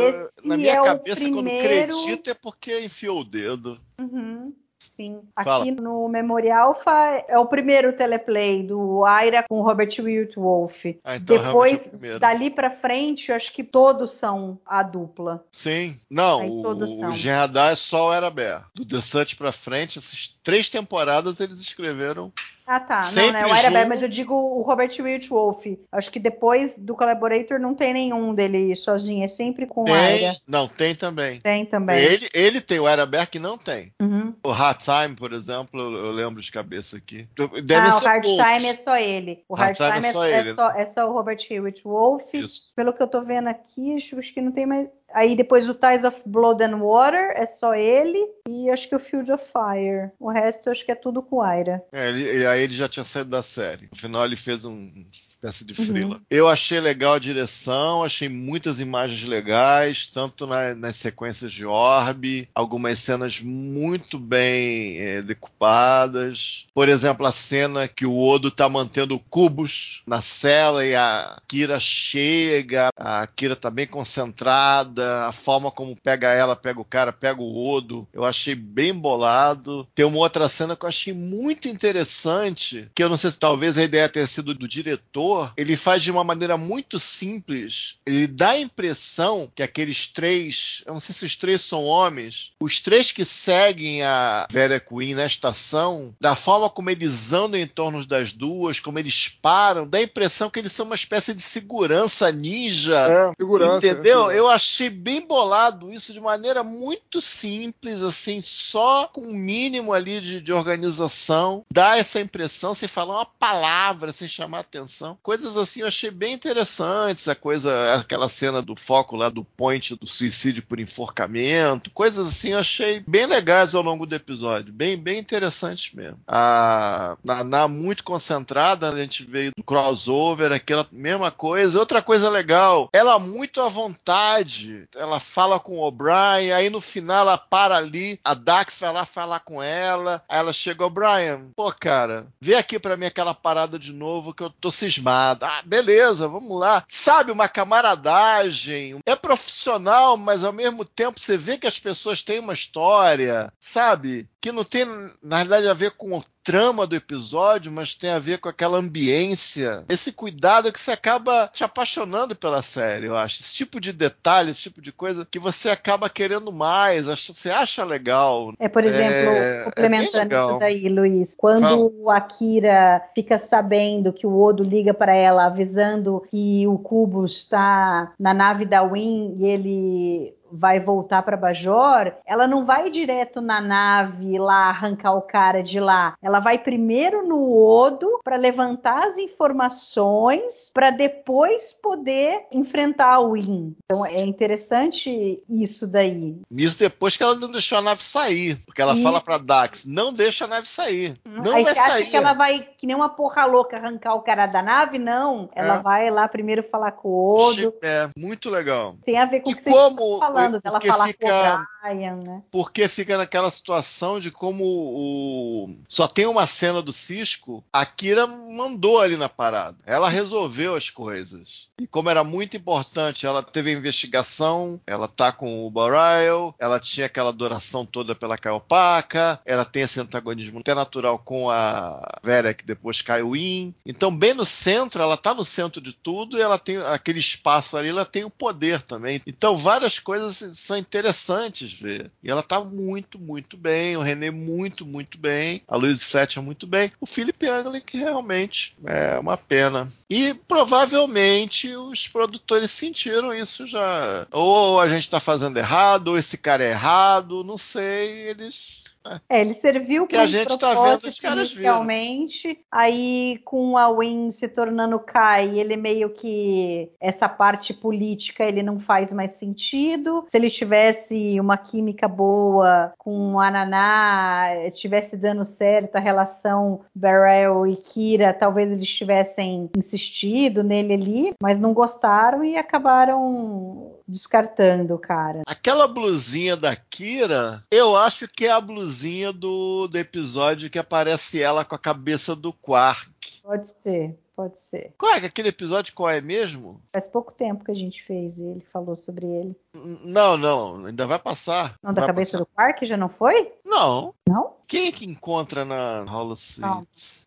Na minha é cabeça, primeiro... quando acredita é porque enfiou o dedo. Uhum. Sim. Fala. Aqui no Memorial é o primeiro teleplay do Aira com Robert Wolf. Ah, então Depois, é dali para frente, eu acho que todos são a dupla. Sim. Não, Aí o, o é só o Era Bear. Do The Search pra frente, essas três temporadas eles escreveram ah, tá. Sempre não, né? O Ira mas eu digo o Robert Wilch Wolf. Acho que depois do Collaborator não tem nenhum dele sozinho, é sempre com tem, o Ira. Não, tem também. Tem também. Ele, ele tem o Ira que não tem. Uhum. O Hard Time, por exemplo, eu lembro de cabeça aqui. Deve ah, o Hard poucos. Time é só ele. O Hard, Hard Time, é, só, é, ele. Só, é só o Robert Wilch Wolf. Isso. Pelo que eu tô vendo aqui, acho que não tem mais. Aí depois o Ties of Blood and Water, é só ele. E acho que o Field of Fire. O resto acho que é tudo com Aira. É, ele, aí ele já tinha saído da série. No final ele fez um espécie de frila. Uhum. Eu achei legal a direção, achei muitas imagens legais, tanto na, nas sequências de orbe, algumas cenas muito bem é, decupadas. Por exemplo, a cena que o Odo tá mantendo cubos na cela e a Kira chega, a Kira tá bem concentrada, a forma como pega ela, pega o cara, pega o Odo, eu achei bem bolado. Tem uma outra cena que eu achei muito interessante, que eu não sei se talvez a ideia tenha sido do diretor, ele faz de uma maneira muito simples, ele dá a impressão que aqueles três, eu não sei se os três são homens, os três que seguem a Vera Queen na estação, da forma como eles andam em torno das duas, como eles param, dá a impressão que eles são uma espécie de segurança ninja. É, segurança. Entendeu? É, eu achei bem bolado isso de maneira muito simples, assim, só com um mínimo ali de, de organização, dá essa impressão sem falar uma palavra, sem chamar atenção. Coisas assim eu achei bem interessantes, a coisa, aquela cena do foco lá do point do suicídio por enforcamento, coisas assim eu achei bem legais ao longo do episódio, bem, bem interessantes mesmo. A Naná muito concentrada, a gente veio do crossover, aquela mesma coisa. Outra coisa legal, ela muito à vontade, ela fala com o O'Brien, aí no final ela para ali, a Dax vai lá falar com ela, aí ela chega, O'Brien, pô cara, vê aqui para mim aquela parada de novo que eu tô cismado. Ah, beleza, vamos lá. Sabe, uma camaradagem, é profissional, mas ao mesmo tempo você vê que as pessoas têm uma história, sabe? Que não tem, na verdade, a ver com trama do episódio, mas tem a ver com aquela ambiência, esse cuidado que você acaba te apaixonando pela série, eu acho. Esse tipo de detalhe, esse tipo de coisa que você acaba querendo mais, você acha legal. É, por exemplo, é, é complementando é isso daí, Luiz, quando Fala. a Kira fica sabendo que o Odo liga para ela avisando que o Cubo está na nave da Win e ele vai voltar para Bajor, ela não vai direto na nave lá arrancar o cara de lá. Ela vai primeiro no Odo para levantar as informações para depois poder enfrentar o Win. Então é interessante isso daí. Isso depois que ela não deixou a nave sair, porque ela e... fala para Dax, não deixa a nave sair. Hum, não Aí vai você sair. acha que ela vai que nem uma porra louca arrancar o cara da nave? Não. Ela é. vai lá primeiro falar com o Odo. É, muito legal. Tem a ver com e o que como, você tá falando falando dela falar fica, com o Brian, né? Porque fica naquela situação de como o só tem uma cena do Cisco, a Kira mandou ali na parada. Ela resolveu as coisas. E como era muito importante, ela teve a investigação, ela tá com o Barail, ela tinha aquela adoração toda pela Caiopaka, ela tem esse antagonismo até natural com a Vera que depois caiu in. Então, bem no centro, ela tá no centro de tudo e ela tem aquele espaço ali, ela tem o poder também. Então, várias coisas são interessantes ver. E ela tá muito, muito bem. O René muito, muito bem. A Louise Fletcher muito bem. O Philip que realmente é uma pena. E provavelmente os produtores sentiram isso já. Ou a gente tá fazendo errado, ou esse cara é errado, não sei. Eles é, ele serviu que a gente tá vendo os caras inicialmente, aí com a Win se tornando Kai, ele meio que essa parte política ele não faz mais sentido. Se ele tivesse uma química boa com a Naná, tivesse dando certo a relação Barrel e Kira, talvez eles tivessem insistido nele ali, mas não gostaram e acabaram descartando cara. Aquela blusinha da Kira, eu acho que é a blusinha do, do episódio que aparece ela com a cabeça do Quark. Pode ser. Pode ser. Qual é aquele episódio? Qual é mesmo? Faz pouco tempo que a gente fez ele, falou sobre ele. Não, não, ainda vai passar. Não, da cabeça passar. do Quark já não foi? Não. Não? Quem é que encontra na Holocene?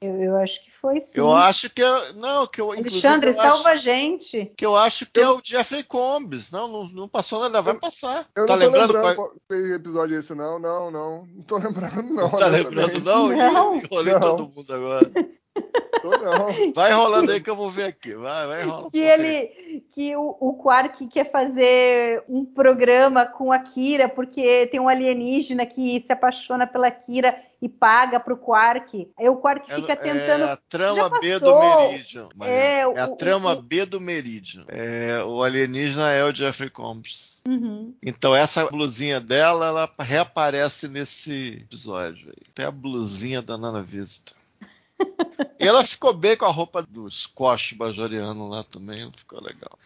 Eu, eu acho que foi sim. Eu acho que é, não, que eu Alexandre, eu salva acho, a gente. Que eu acho que eu... é o Jeffrey Combs. Não, não, não passou nada, vai passar. Eu tá não tô lembrando, lembrando qual episódio é esse não, não, não. Não tô lembrando não. Não tá lembrando não? não. Enrolei não. todo mundo agora. (laughs) Tô não. Vai (laughs) rolando aí que eu vou ver aqui. Vai, vai rolando. Que ele, que o, o Quark quer fazer um programa com a Kira porque tem um alienígena que se apaixona pela Kira e paga pro Quark. Aí o Quark fica é, tentando. É a trama B do Meridian. É, é, a o, trama o... B do Meridian. É, o alienígena é o Jeffrey Combs. Uhum. Então essa blusinha dela, ela reaparece nesse episódio. Aí. Tem a blusinha da Nana Vista. E ela ficou bem com a roupa do squash bajoriano lá também, ficou legal.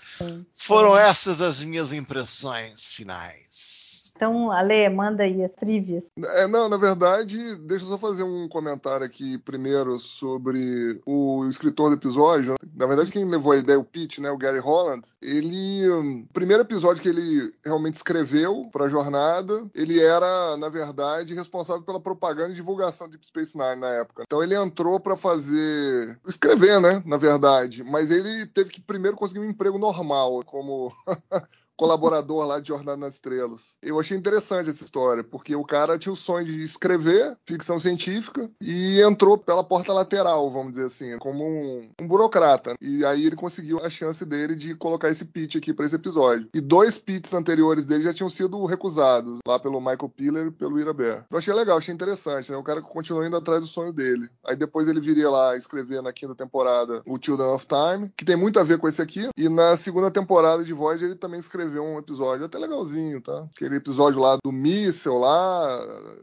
Foram essas as minhas impressões finais. Então, Ale, manda aí as trivias. É, não, na verdade, deixa eu só fazer um comentário aqui primeiro sobre o escritor do episódio. Na verdade, quem levou a ideia, o Pete, né, o Gary Holland, ele. O primeiro episódio que ele realmente escreveu para a jornada, ele era, na verdade, responsável pela propaganda e divulgação de Deep Space Nine na época. Então ele entrou para fazer. escrever, né, na verdade. Mas ele teve que primeiro conseguir um emprego normal, como. (laughs) colaborador lá de Jornada nas Estrelas. Eu achei interessante essa história, porque o cara tinha o sonho de escrever ficção científica e entrou pela porta lateral, vamos dizer assim, como um, um burocrata. E aí ele conseguiu a chance dele de colocar esse pitch aqui para esse episódio. E dois pitches anteriores dele já tinham sido recusados, lá pelo Michael Piller e pelo Ira Bear. Eu achei legal, achei interessante, né? O cara continuou indo atrás do sonho dele. Aí depois ele viria lá escrever na quinta temporada o Children of Time, que tem muito a ver com esse aqui. E na segunda temporada de Void ele também escreveu um episódio até legalzinho, tá? Aquele episódio lá do míssel lá,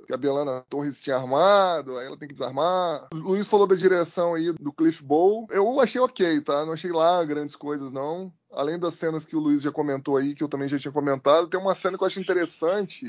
que a Belana Torres tinha armado, aí ela tem que desarmar. O Luiz falou da direção aí do Cliff Bowl. Eu achei ok, tá? Não achei lá grandes coisas, não além das cenas que o Luiz já comentou aí, que eu também já tinha comentado, tem uma cena que eu acho interessante,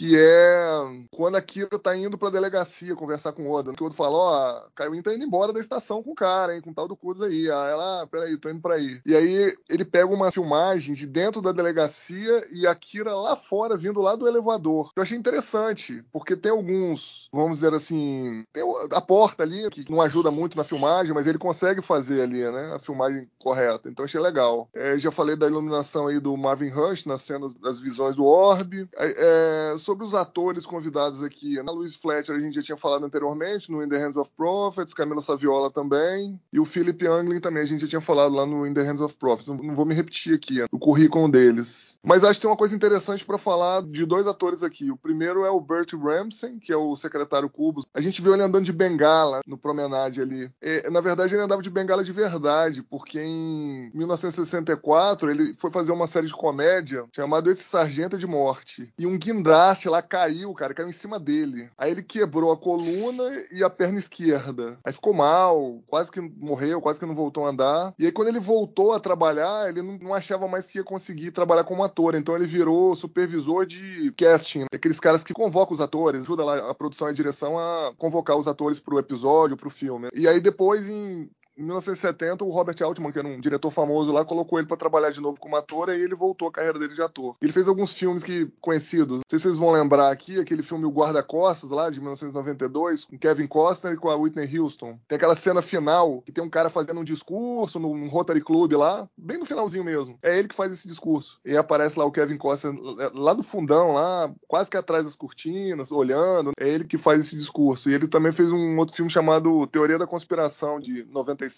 que é quando a Kira tá indo pra delegacia conversar com o Oda. Que o Oda fala, ó, oh, Kaiwin tá indo embora da estação com o cara, hein, com tal do Kudus aí. Aí ela, ah, peraí, tô indo pra aí. E aí ele pega uma filmagem de dentro da delegacia e a Kira lá fora, vindo lá do elevador. Eu achei interessante, porque tem alguns, vamos dizer assim, tem a porta ali, que não ajuda muito na filmagem, mas ele consegue fazer ali, né, a filmagem correta. Então achei legal. É, já falei da iluminação aí do Marvin Rush nas cenas das visões do Orbe. É, sobre os atores convidados aqui, a Louise Fletcher a gente já tinha falado anteriormente no In the Hands of Prophets, Camila Saviola também, e o Philip Anglin também a gente já tinha falado lá no In the Hands of Prophets. Não, vou me repetir aqui o currículo deles. Mas acho que tem uma coisa interessante para falar de dois atores aqui. O primeiro é o Bert Ramsey, que é o secretário Cubos. A gente viu ele andando de bengala no promenade ali. E, na verdade, ele andava de bengala de verdade, porque em 1964 ele foi fazer uma série de comédia chamada Esse Sargento de Morte. E um guindaste lá caiu, cara, caiu em cima dele. Aí ele quebrou a coluna e a perna esquerda. Aí ficou mal, quase que morreu, quase que não voltou a andar. E aí quando ele voltou a trabalhar, ele não, não achava mais que ia conseguir trabalhar como ator, então ele virou supervisor de casting, aqueles caras que convocam os atores, ajuda lá a produção e a direção a convocar os atores pro episódio, pro filme. E aí depois, em em 1970, o Robert Altman, que era um diretor famoso lá, colocou ele para trabalhar de novo como ator e ele voltou a carreira dele de ator. Ele fez alguns filmes que conhecidos. Não sei se vocês vão lembrar aqui, aquele filme O Guarda-Costas, lá de 1992, com Kevin Costner e com a Whitney Houston. Tem aquela cena final que tem um cara fazendo um discurso num Rotary Club lá, bem no finalzinho mesmo. É ele que faz esse discurso. E aparece lá o Kevin Costner lá no fundão, lá, quase que atrás das cortinas, olhando. É ele que faz esse discurso. E ele também fez um outro filme chamado Teoria da Conspiração, de 96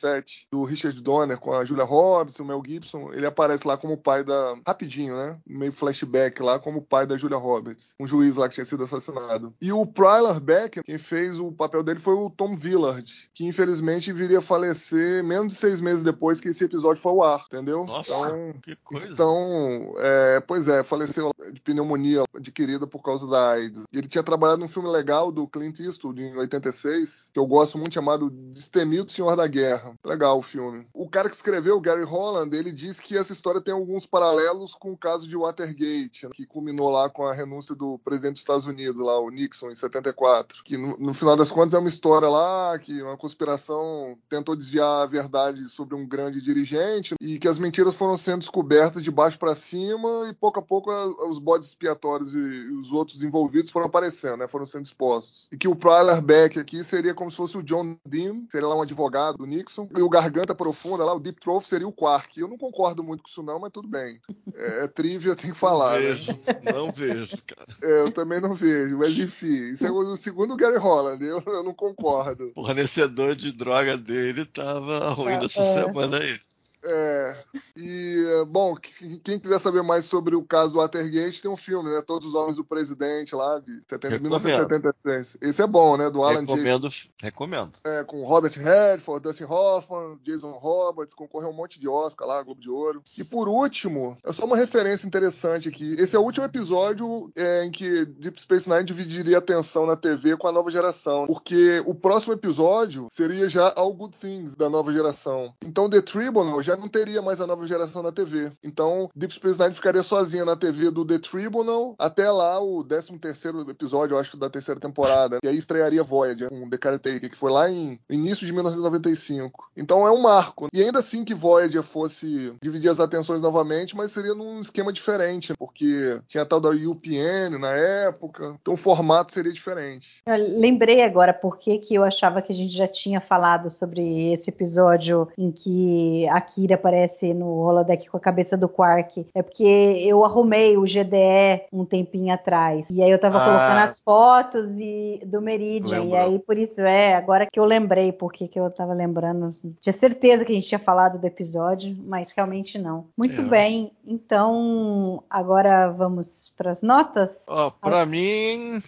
do Richard Donner com a Julia Roberts, o Mel Gibson. Ele aparece lá como pai da. Rapidinho, né? Meio flashback lá, como pai da Julia Roberts. Um juiz lá que tinha sido assassinado. E o Prylar Beck, quem fez o papel dele foi o Tom Villard, que infelizmente viria a falecer menos de seis meses depois que esse episódio foi ao ar, entendeu? Nossa, então, que coisa. Então, é, pois é, faleceu de pneumonia adquirida por causa da AIDS. Ele tinha trabalhado num filme legal do Clint Eastwood em 86, que eu gosto muito, chamado Destemido Senhor da Guerra. Legal o filme. O cara que escreveu, Gary Holland, ele diz que essa história tem alguns paralelos com o caso de Watergate, que culminou lá com a renúncia do presidente dos Estados Unidos, lá, o Nixon, em 74. Que no, no final das contas é uma história lá que uma conspiração tentou desviar a verdade sobre um grande dirigente e que as mentiras foram sendo descobertas de baixo para cima e pouco a pouco os bodes expiatórios e, os outros envolvidos foram aparecendo, né? Foram sendo expostos. E que o Prylar Beck aqui seria como se fosse o John Dean, seria lá um advogado do Nixon Jackson e o Garganta Profunda lá, o Deep Throat seria o Quark. Eu não concordo muito com isso não, mas tudo bem. É, é trivia, tem que falar. Não né? vejo, né? não vejo, cara. É, eu também não vejo, mas enfim. Isso é o segundo Gary Holland, eu, eu não concordo. O fornecedor de droga dele tava ruim ah, nessa é. semana aí. É. E, bom, quem quiser saber mais sobre o caso do Watergate, tem um filme, né? Todos os Homens do Presidente lá, de 70, 1976. Esse é bom, né? Do Alan Recomendo, Jacobs. recomendo. É, com Robert Redford, Dustin Hoffman, Jason Roberts, concorreu um monte de Oscar lá, Globo de Ouro. E por último, é só uma referência interessante aqui. Esse é o último episódio é, em que Deep Space Nine dividiria a atenção na TV com a nova geração. Porque o próximo episódio seria já All Good Things da nova geração. Então The Tribunal já não teria mais a nova geração na TV. Então Deep Space Nine ficaria sozinha na TV do The Tribunal até lá o 13 terceiro episódio, eu acho, da terceira temporada. E aí estrearia Voyager, um The Caretaker, que foi lá em início de 1995. Então é um marco. E ainda assim que Voyager fosse dividir as atenções novamente, mas seria num esquema diferente, porque tinha a tal da UPN na época, então o formato seria diferente. Eu lembrei agora porque que eu achava que a gente já tinha falado sobre esse episódio em que a Kira aparece no holodeck com a cabeça do Quark. É porque eu arrumei o GDE um tempinho atrás. E aí eu tava ah, colocando as fotos e, do Meridian. Lembrou. E aí por isso é, agora que eu lembrei porque que eu tava lembrando. Assim. Tinha certeza que a gente tinha falado do episódio, mas realmente não. Muito é. bem. Então, agora vamos para as notas? Ó, oh, para mim,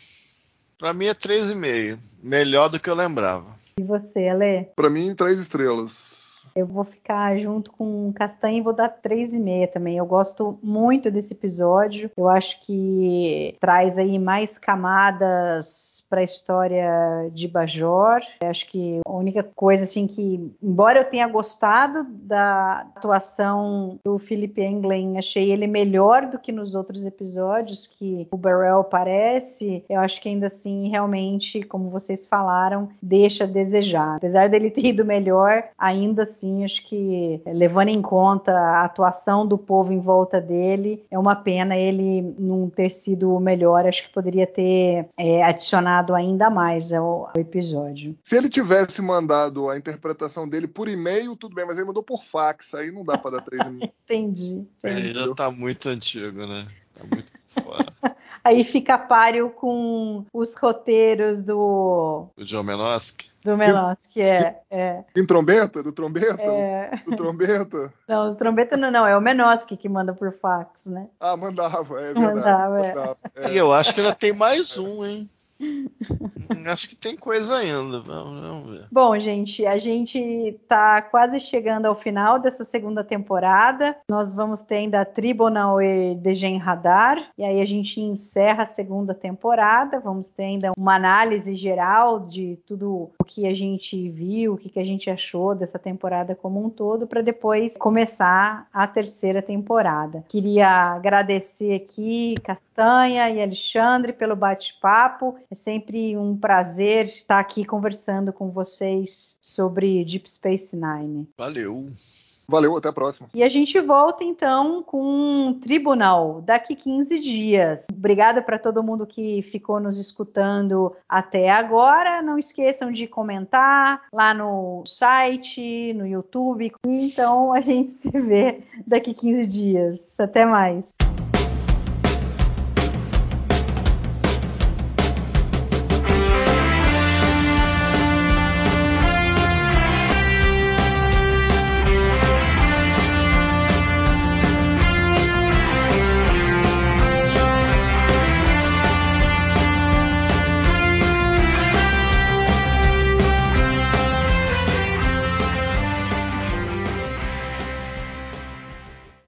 para mim é 3,5. Melhor do que eu lembrava. E você, Ale? Para mim, três estrelas. Eu vou ficar junto com Castanha e vou dar 3,5 também. Eu gosto muito desse episódio. Eu acho que traz aí mais camadas para a história de Bajor. Acho que a única coisa assim que, embora eu tenha gostado da atuação do Philip Englen, achei ele melhor do que nos outros episódios que o Burrell aparece. Eu acho que ainda assim, realmente, como vocês falaram, deixa a desejar. Apesar dele ter ido melhor, ainda assim, acho que levando em conta a atuação do povo em volta dele, é uma pena ele não ter sido o melhor. Acho que poderia ter é, adicionado ainda mais ao, episódio. Se ele tivesse mandado a interpretação dele por e-mail, tudo bem, mas ele mandou por fax, aí não dá para dar três e-mails. (laughs) entendi, entendi. É, já tá muito antigo, né? Tá muito fora. (laughs) aí fica páreo com os roteiros do. Do John Menosky? Do Menosky, é. é. Em trombeta? Do trombeta? É. Do trombeta? (laughs) Não, do trombeta não, não. É o Menosky que manda por fax, né? Ah, mandava, é verdade. Mandava, é. mandava é. E eu acho que ainda tem mais um, hein? Acho que tem coisa ainda. Vamos, vamos, ver. Bom, gente, a gente está quase chegando ao final dessa segunda temporada. Nós vamos ter ainda Tribunal e Degen Radar. E aí a gente encerra a segunda temporada. Vamos ter ainda uma análise geral de tudo o que a gente viu, o que a gente achou dessa temporada como um todo, para depois começar a terceira temporada. Queria agradecer aqui Castanha e Alexandre pelo bate-papo. É sempre um prazer estar aqui conversando com vocês sobre Deep Space Nine. Valeu! Valeu, até a próxima. E a gente volta então com um tribunal daqui 15 dias. Obrigada para todo mundo que ficou nos escutando até agora. Não esqueçam de comentar lá no site, no YouTube. Então a gente se vê daqui 15 dias. Até mais.